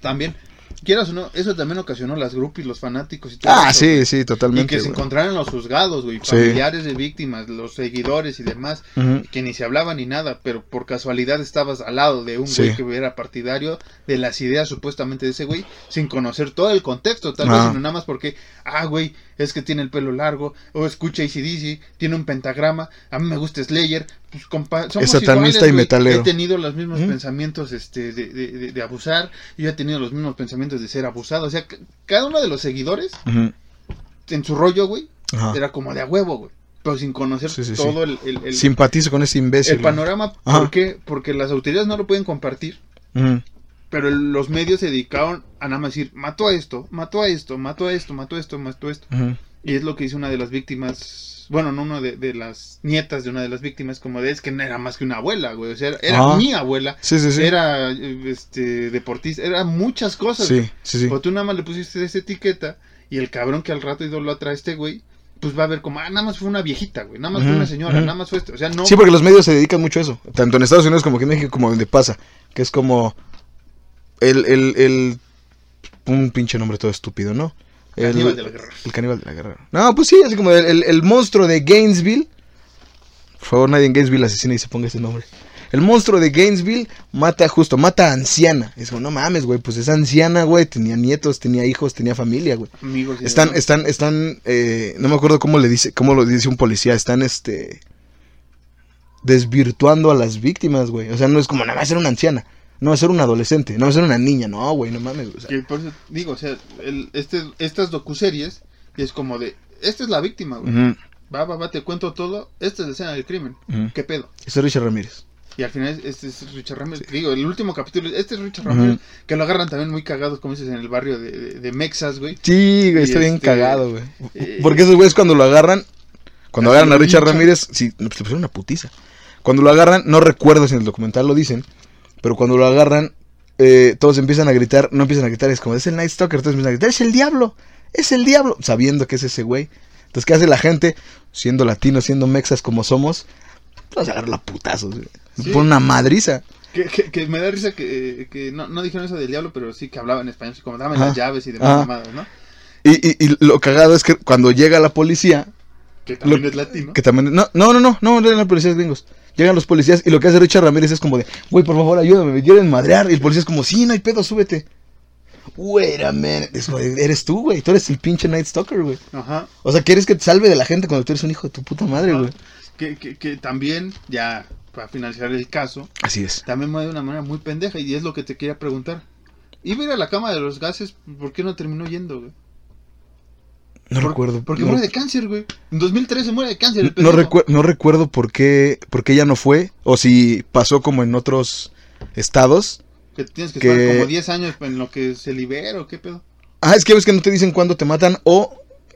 también. Quieras o no, eso también ocasionó las groupies, los fanáticos y todo Ah, eso, sí, güey. sí, Y totalmente. que se encontraran los juzgados, güey, Sí. familiares de víctimas, los seguidores y demás, que ni se hablaba ni nada, pero por casualidad estabas al lado de un Sí. güey que era partidario de las ideas supuestamente de ese güey, sin conocer todo el contexto, tal Ah. vez sino nada más porque, ah, güey, es que tiene el pelo largo, o escucha ACDC, tiene un pentagrama, a mí me gusta Slayer, pues compa, somos Es satanista iguales, y metalero. He tenido los mismos pensamientos este, de, de- de- de abusar, yo he tenido los mismos pensamientos de ser abusado, o sea, cada uno de los seguidores, en su rollo, güey, Ajá. era como de a huevo, güey. Pero sin conocer Sí, sí, sí. todo el, el, el- Simpatizo con ese imbécil. el panorama. ¿Por qué? Porque las autoridades no lo pueden compartir. Ujú. Pero el- los medios se dedicaron a nada más decir, mató a esto, mató a esto, mató a esto, mató a esto, mató a esto. Y es lo que hizo una de las víctimas, bueno, no una de, de las nietas de una de las víctimas, como de, es que no era más que una abuela, güey. O sea, era, era Ah. mi abuela, Sí, sí, sí. era este deportista, era muchas cosas. Sí, sí, sí. O tú nada más le pusiste esa etiqueta y el cabrón que al rato idolatra a este güey, pues va a ver como, ah, nada más fue una viejita, güey, nada más fue una señora, nada más fue esto. O sea, no. Sí, porque los medios se dedican mucho a eso. Tanto en Estados Unidos como aquí en México, como donde pasa. Que es como. El. el, el un pinche nombre todo estúpido, ¿no? El, Caníbal de la guerra. El caníbal de la guerra. No, pues sí, así como el, el- monstruo de Gainesville. Por favor, nadie en Gainesville asesine y se ponga ese nombre. El monstruo de Gainesville mata justo, mata a anciana. Es como, no mames, güey, pues esa anciana, güey, tenía nietos, tenía hijos, tenía familia, güey. Amigos Están, están, están, eh, no me acuerdo cómo le dice, cómo lo dice un policía, están, este, desvirtuando a las víctimas, güey. O sea, no es como nada más ser una anciana, no va a ser un adolescente, no va a ser una niña, no, güey, no mames, o sea. Que por eso digo, o sea, el, este, estas docuseries es como de, esta es la víctima, güey. Va, va, va, te cuento todo. Esta es la escena del crimen. ujú. ¿Qué pedo? Ese es Richard Ramírez. Y al final este es Richard Ramírez. Digo, el último capítulo, este es Richard Ramírez. Que lo agarran también muy cagados, como dices, en el barrio de, de, de Mexas, güey. Sí, güey, Y está bien este, cagado, güey. eh, Porque esos güeyes cuando lo agarran, cuando agarran a Richard. Ramírez, sí, pues le pusieron una putiza. Cuando lo agarran, no recuerdo si en el documental lo dicen, pero cuando lo agarran, eh, todos empiezan a gritar, no empiezan a gritar, es como, es el Night Stalker, todos empiezan a gritar, es el diablo, es el diablo, sabiendo que es ese güey. Entonces, ¿qué hace la gente? Siendo latinos, siendo mexas como somos, pues agarra la putazos. Sí. Pone una madriza. Que, que, que me da risa que, que no, no dijeron eso del diablo, pero sí que hablaban español, así como daban las llaves y demás Ajá. mamadas, ¿no? Y, y, y lo cagado es que cuando llega la policía, Que también Lo- es latino. Que también. No, no, no, no, no, no eran policías gringos. Llegan los policías y lo que hace Richard Ramírez es como de, güey, por favor, ayúdame, me quieren madrear. Y el policía es como, sí, no hay pedo, súbete. Wait a minute. Es eres tú, güey. Tú eres el pinche Night Stalker, güey. Ajá. O sea, ¿quieres que te salve de la gente cuando tú eres un hijo de tu puta madre, güey? Que, que, que también, ya para finalizar el caso, Así es. también muere de una manera muy pendeja y es lo que te quería preguntar. Iba a ir a la cama de los gases, ¿por qué no terminó yendo, güey? No Por- recuerdo. Porque no, muere de cáncer, güey. En 2013 muere de cáncer. el no, recuer- no recuerdo por qué, por qué ella no fue. O si pasó como en otros estados. Que tienes que, que- estar como 10 años en lo que se libera o qué pedo. Ah, es que ves que no te dicen cuándo te matan o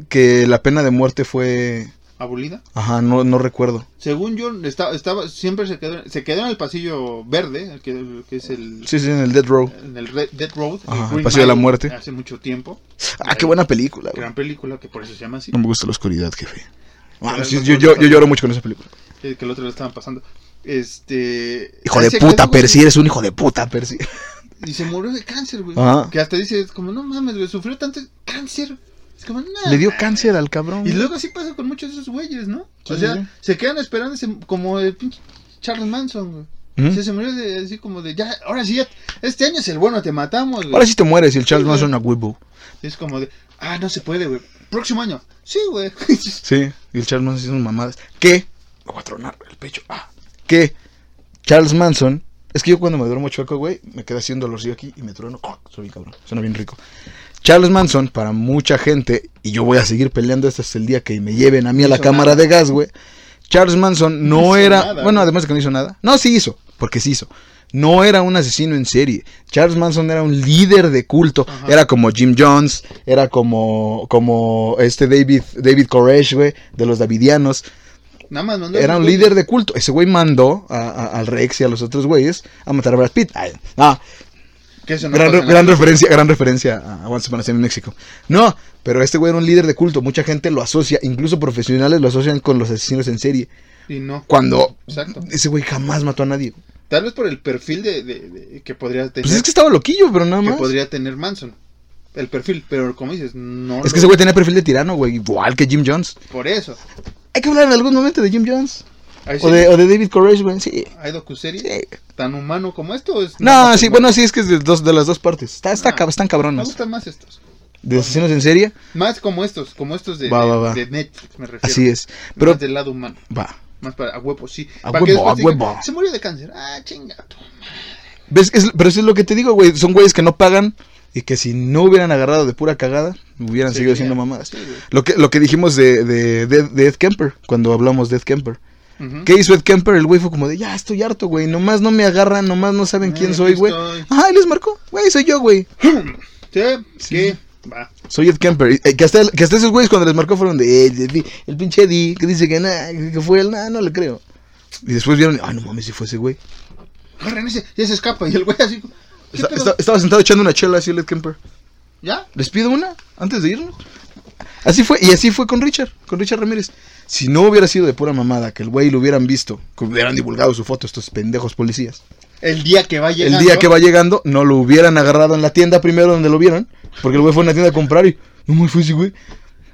que la pena de muerte fue... Abolida. Ajá, no, no recuerdo. Según yo, estaba, estaba siempre se quedó, se quedó en el pasillo verde, el que, el que es el, Sí, sí, en el Dead Row. en el Red, Dead Road. Ajá, el Green pasillo de la Mile, muerte. Hace mucho tiempo. Ah, qué buena película, güey. Gran película, que por eso se llama así. No me gusta la oscuridad, jefe. Ah, Pero sí, yo, yo, yo lloro mucho con esa película. eh, que el otro lo estaban pasando. Este. Hijo de puta, Percy, eres un hijo de puta, Percy. Y se murió de cáncer, güey. Ajá. Que hasta dice, como, no mames, güey, sufrió tanto cáncer. Es como, nah, Le dio cáncer al cabrón. Y luego así pasa con muchos de esos güeyes, ¿no? Sí, o sea, sí. se quedan esperando ese- como el pinche Charles Manson, güey. Ujú. O sea, se murió de, así como de, ya, ahora sí, ya, este año es el bueno, te matamos, güey. Ahora sí te mueres y el Charles Sí, Manson a Weibo. Es como de, ah, no se puede, güey. Próximo año. Sí, güey. Sí, y el Charles Manson unas mamadas. ¿Qué? Me voy a tronar el pecho. Ah. ¿Qué? Charles Manson. Es que yo cuando me duermo chueco, güey, me queda haciendo dolorcillo aquí y me trueno. Oh, soy bien cabrón. Suena bien rico. Charles Manson, para mucha gente, y yo voy a seguir peleando hasta el día que me lleven a mí a la cámara nada. de gas, güey. Charles Manson no, era. nada, bueno, además de que no hizo nada. No, sí hizo, porque sí hizo. No era un asesino en serie. Charles Manson era un líder de culto. Ajá. Era como Jim Jones, era como, como este David, David Koresh, güey, de los Davidianos. Nada más mandó Era un líder de culto. Ese güey mandó a- a- al Rex y a los otros güeyes a matar a Brad Pitt. Ay, ah, Que eso no gran, en referencia, gran referencia a Once Upon a Time in México. No, pero este güey era un líder de culto. Mucha gente lo asocia, incluso profesionales lo asocian con los asesinos en serie. Y no. Cuando Exacto. ese güey jamás mató a nadie. Tal vez por el perfil de, de- de- que podría tener. Pues es que estaba loquillo, pero nada que más. podría tener Manson. El perfil, pero como dices, no. Es lo- que ese güey tenía perfil de tirano, güey, igual que Jim Jones. Por eso. Hay que hablar en algún momento de Jim Jones. O de, o de David Koresh, güey, sí. hay docuseries sí. tan humano como esto. o es No, sí, bueno, sí, es que es de, dos, de las dos partes. Está, está, Ah, están Me cabronas. gustan más estos. De asesinos en serie, Más como estos, como estos de, Va, de- va, va. de Netflix, me refiero. así es. Pero, Más del lado humano. va. Más para a huevo, sí. A Para huevo, a digan, huevo. Se murió de cáncer. Ah, chinga. tú. ¿Ves? Es- pero eso es lo que te digo, güey. Son güeyes que no pagan y que si no hubieran agarrado de pura cagada, hubieran Sí, seguido ya. siendo mamadas. Sí. Lo que, lo que dijimos de, de, de, de Ed Kemper, cuando hablamos de Ed Kemper. ¿Qué hizo Ed Kemper? El güey fue como de, ya estoy harto, güey. Nomás no me agarran, nomás no saben quién Eh, soy, güey. Ajá, y les marcó. Güey, soy yo, güey. Sí, Sí. ¿qué? Va. Soy Ed Kemper. Eh, que, hasta, que hasta esos güeyes cuando les marcó fueron de, eh, el, el pinche Eddie, que dice que nada, que fue él, nada, no le creo. Y después vieron, ay, no mames, si fue ese güey. Agarren ese, ya se escapa. Y el güey así. ¿qué Está- está- estaba sentado echando una chela así el Ed Kemper. ¿Ya? ¿Les pido una antes de irnos? Así fue, y así fue con Richard, con Richard Ramírez. Si no hubiera sido de pura mamada, que el güey lo hubieran visto, que hubieran divulgado su foto estos pendejos policías. El día que va llegando. El día que va llegando, no lo hubieran agarrado en la tienda primero donde lo vieron, porque el güey fue a una tienda a comprar y no me fue ese güey.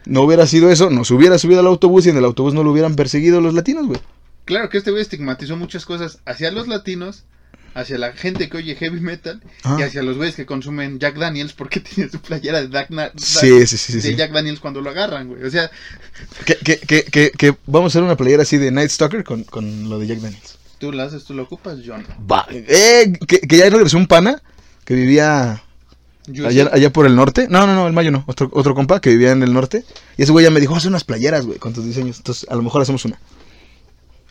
No hubiera sido eso, nos hubiera subido al autobús y en el autobús no lo hubieran perseguido los latinos, güey. Claro que este güey estigmatizó muchas cosas hacia los latinos, hacia la gente que oye heavy metal Ah. y hacia los güeyes que consumen Jack Daniels porque tiene su playera de, Jack Na- Sí, sí, sí, de. Jack Daniels cuando lo agarran, güey. O sea, Que, que, que, vamos a hacer una playera así de Night Stalker con, con lo de Jack Daniels. tú lo haces, tú lo ocupas, John. Va. Eh, que, que ya regresó un pana que vivía allá, allá por el norte. No, no, no, el mayo no. Otro, otro compa que vivía en el norte. Y ese güey ya me dijo, haz unas playeras, güey, con tus diseños. Entonces, a lo mejor hacemos una.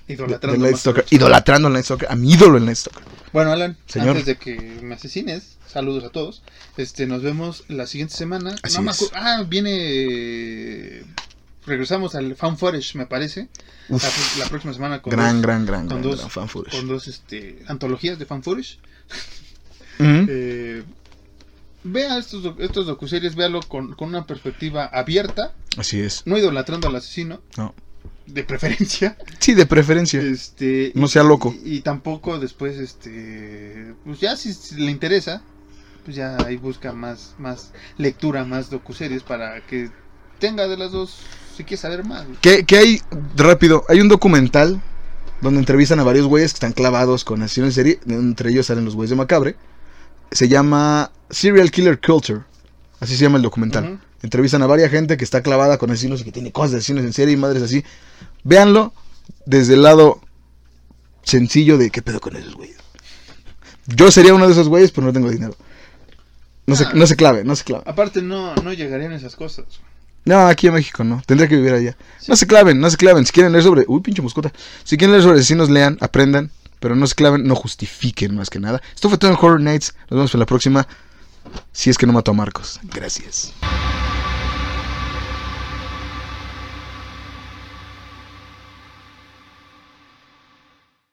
De, idolatrando del Night Stalker. a Idolatrando al Night Stalker. A mi ídolo el Night Stalker. Bueno, Alan, Señor. antes de que me asesines, saludos a todos. Este, nos vemos la siguiente semana. Así No me es. acu- Ah, viene. Regresamos al Fan me parece. Uf. La, la próxima semana con Gran, dos, gran, gran, con gran, dos, gran fan footage. con dos este, antologías de Fan. Eh, vea estos, estos docuseries, véalo con, con una perspectiva abierta, Así es. no idolatrando al asesino, No. De preferencia. Sí, de preferencia. Este, No sea loco. Y, y tampoco después, este, pues ya si, si le interesa, pues ya ahí busca más, más lectura, más docuseries para que tenga de las dos, si quiere saber más. Que, que hay, rápido, hay un documental donde entrevistan a varios güeyes que están clavados con asesinos en serie. Entre ellos salen los güeyes de Macabre. Se llama Serial Killer Culture. Así se llama el documental. Ujú. Entrevistan a varias gente que está clavada con asesinos y que tiene cosas de asesinos en serie y madres así. Véanlo desde el lado sencillo de qué pedo con esos güeyes. Yo sería uno de esos güeyes, pero no tengo dinero. No se, Ah. no se clave, no se clave. Aparte no, no llegarían esas cosas. No, aquí en México no. Tendría que vivir allá. No se claven, no se claven. Si quieren leer sobre. Uy, pinche moscota. Si quieren leer sobre asesinos, lean, aprendan. Pero no se claven, no justifiquen más que nada. Esto fue todo en Horror Nights. Nos vemos en la próxima. Si es que no mató a Marcos. Gracias.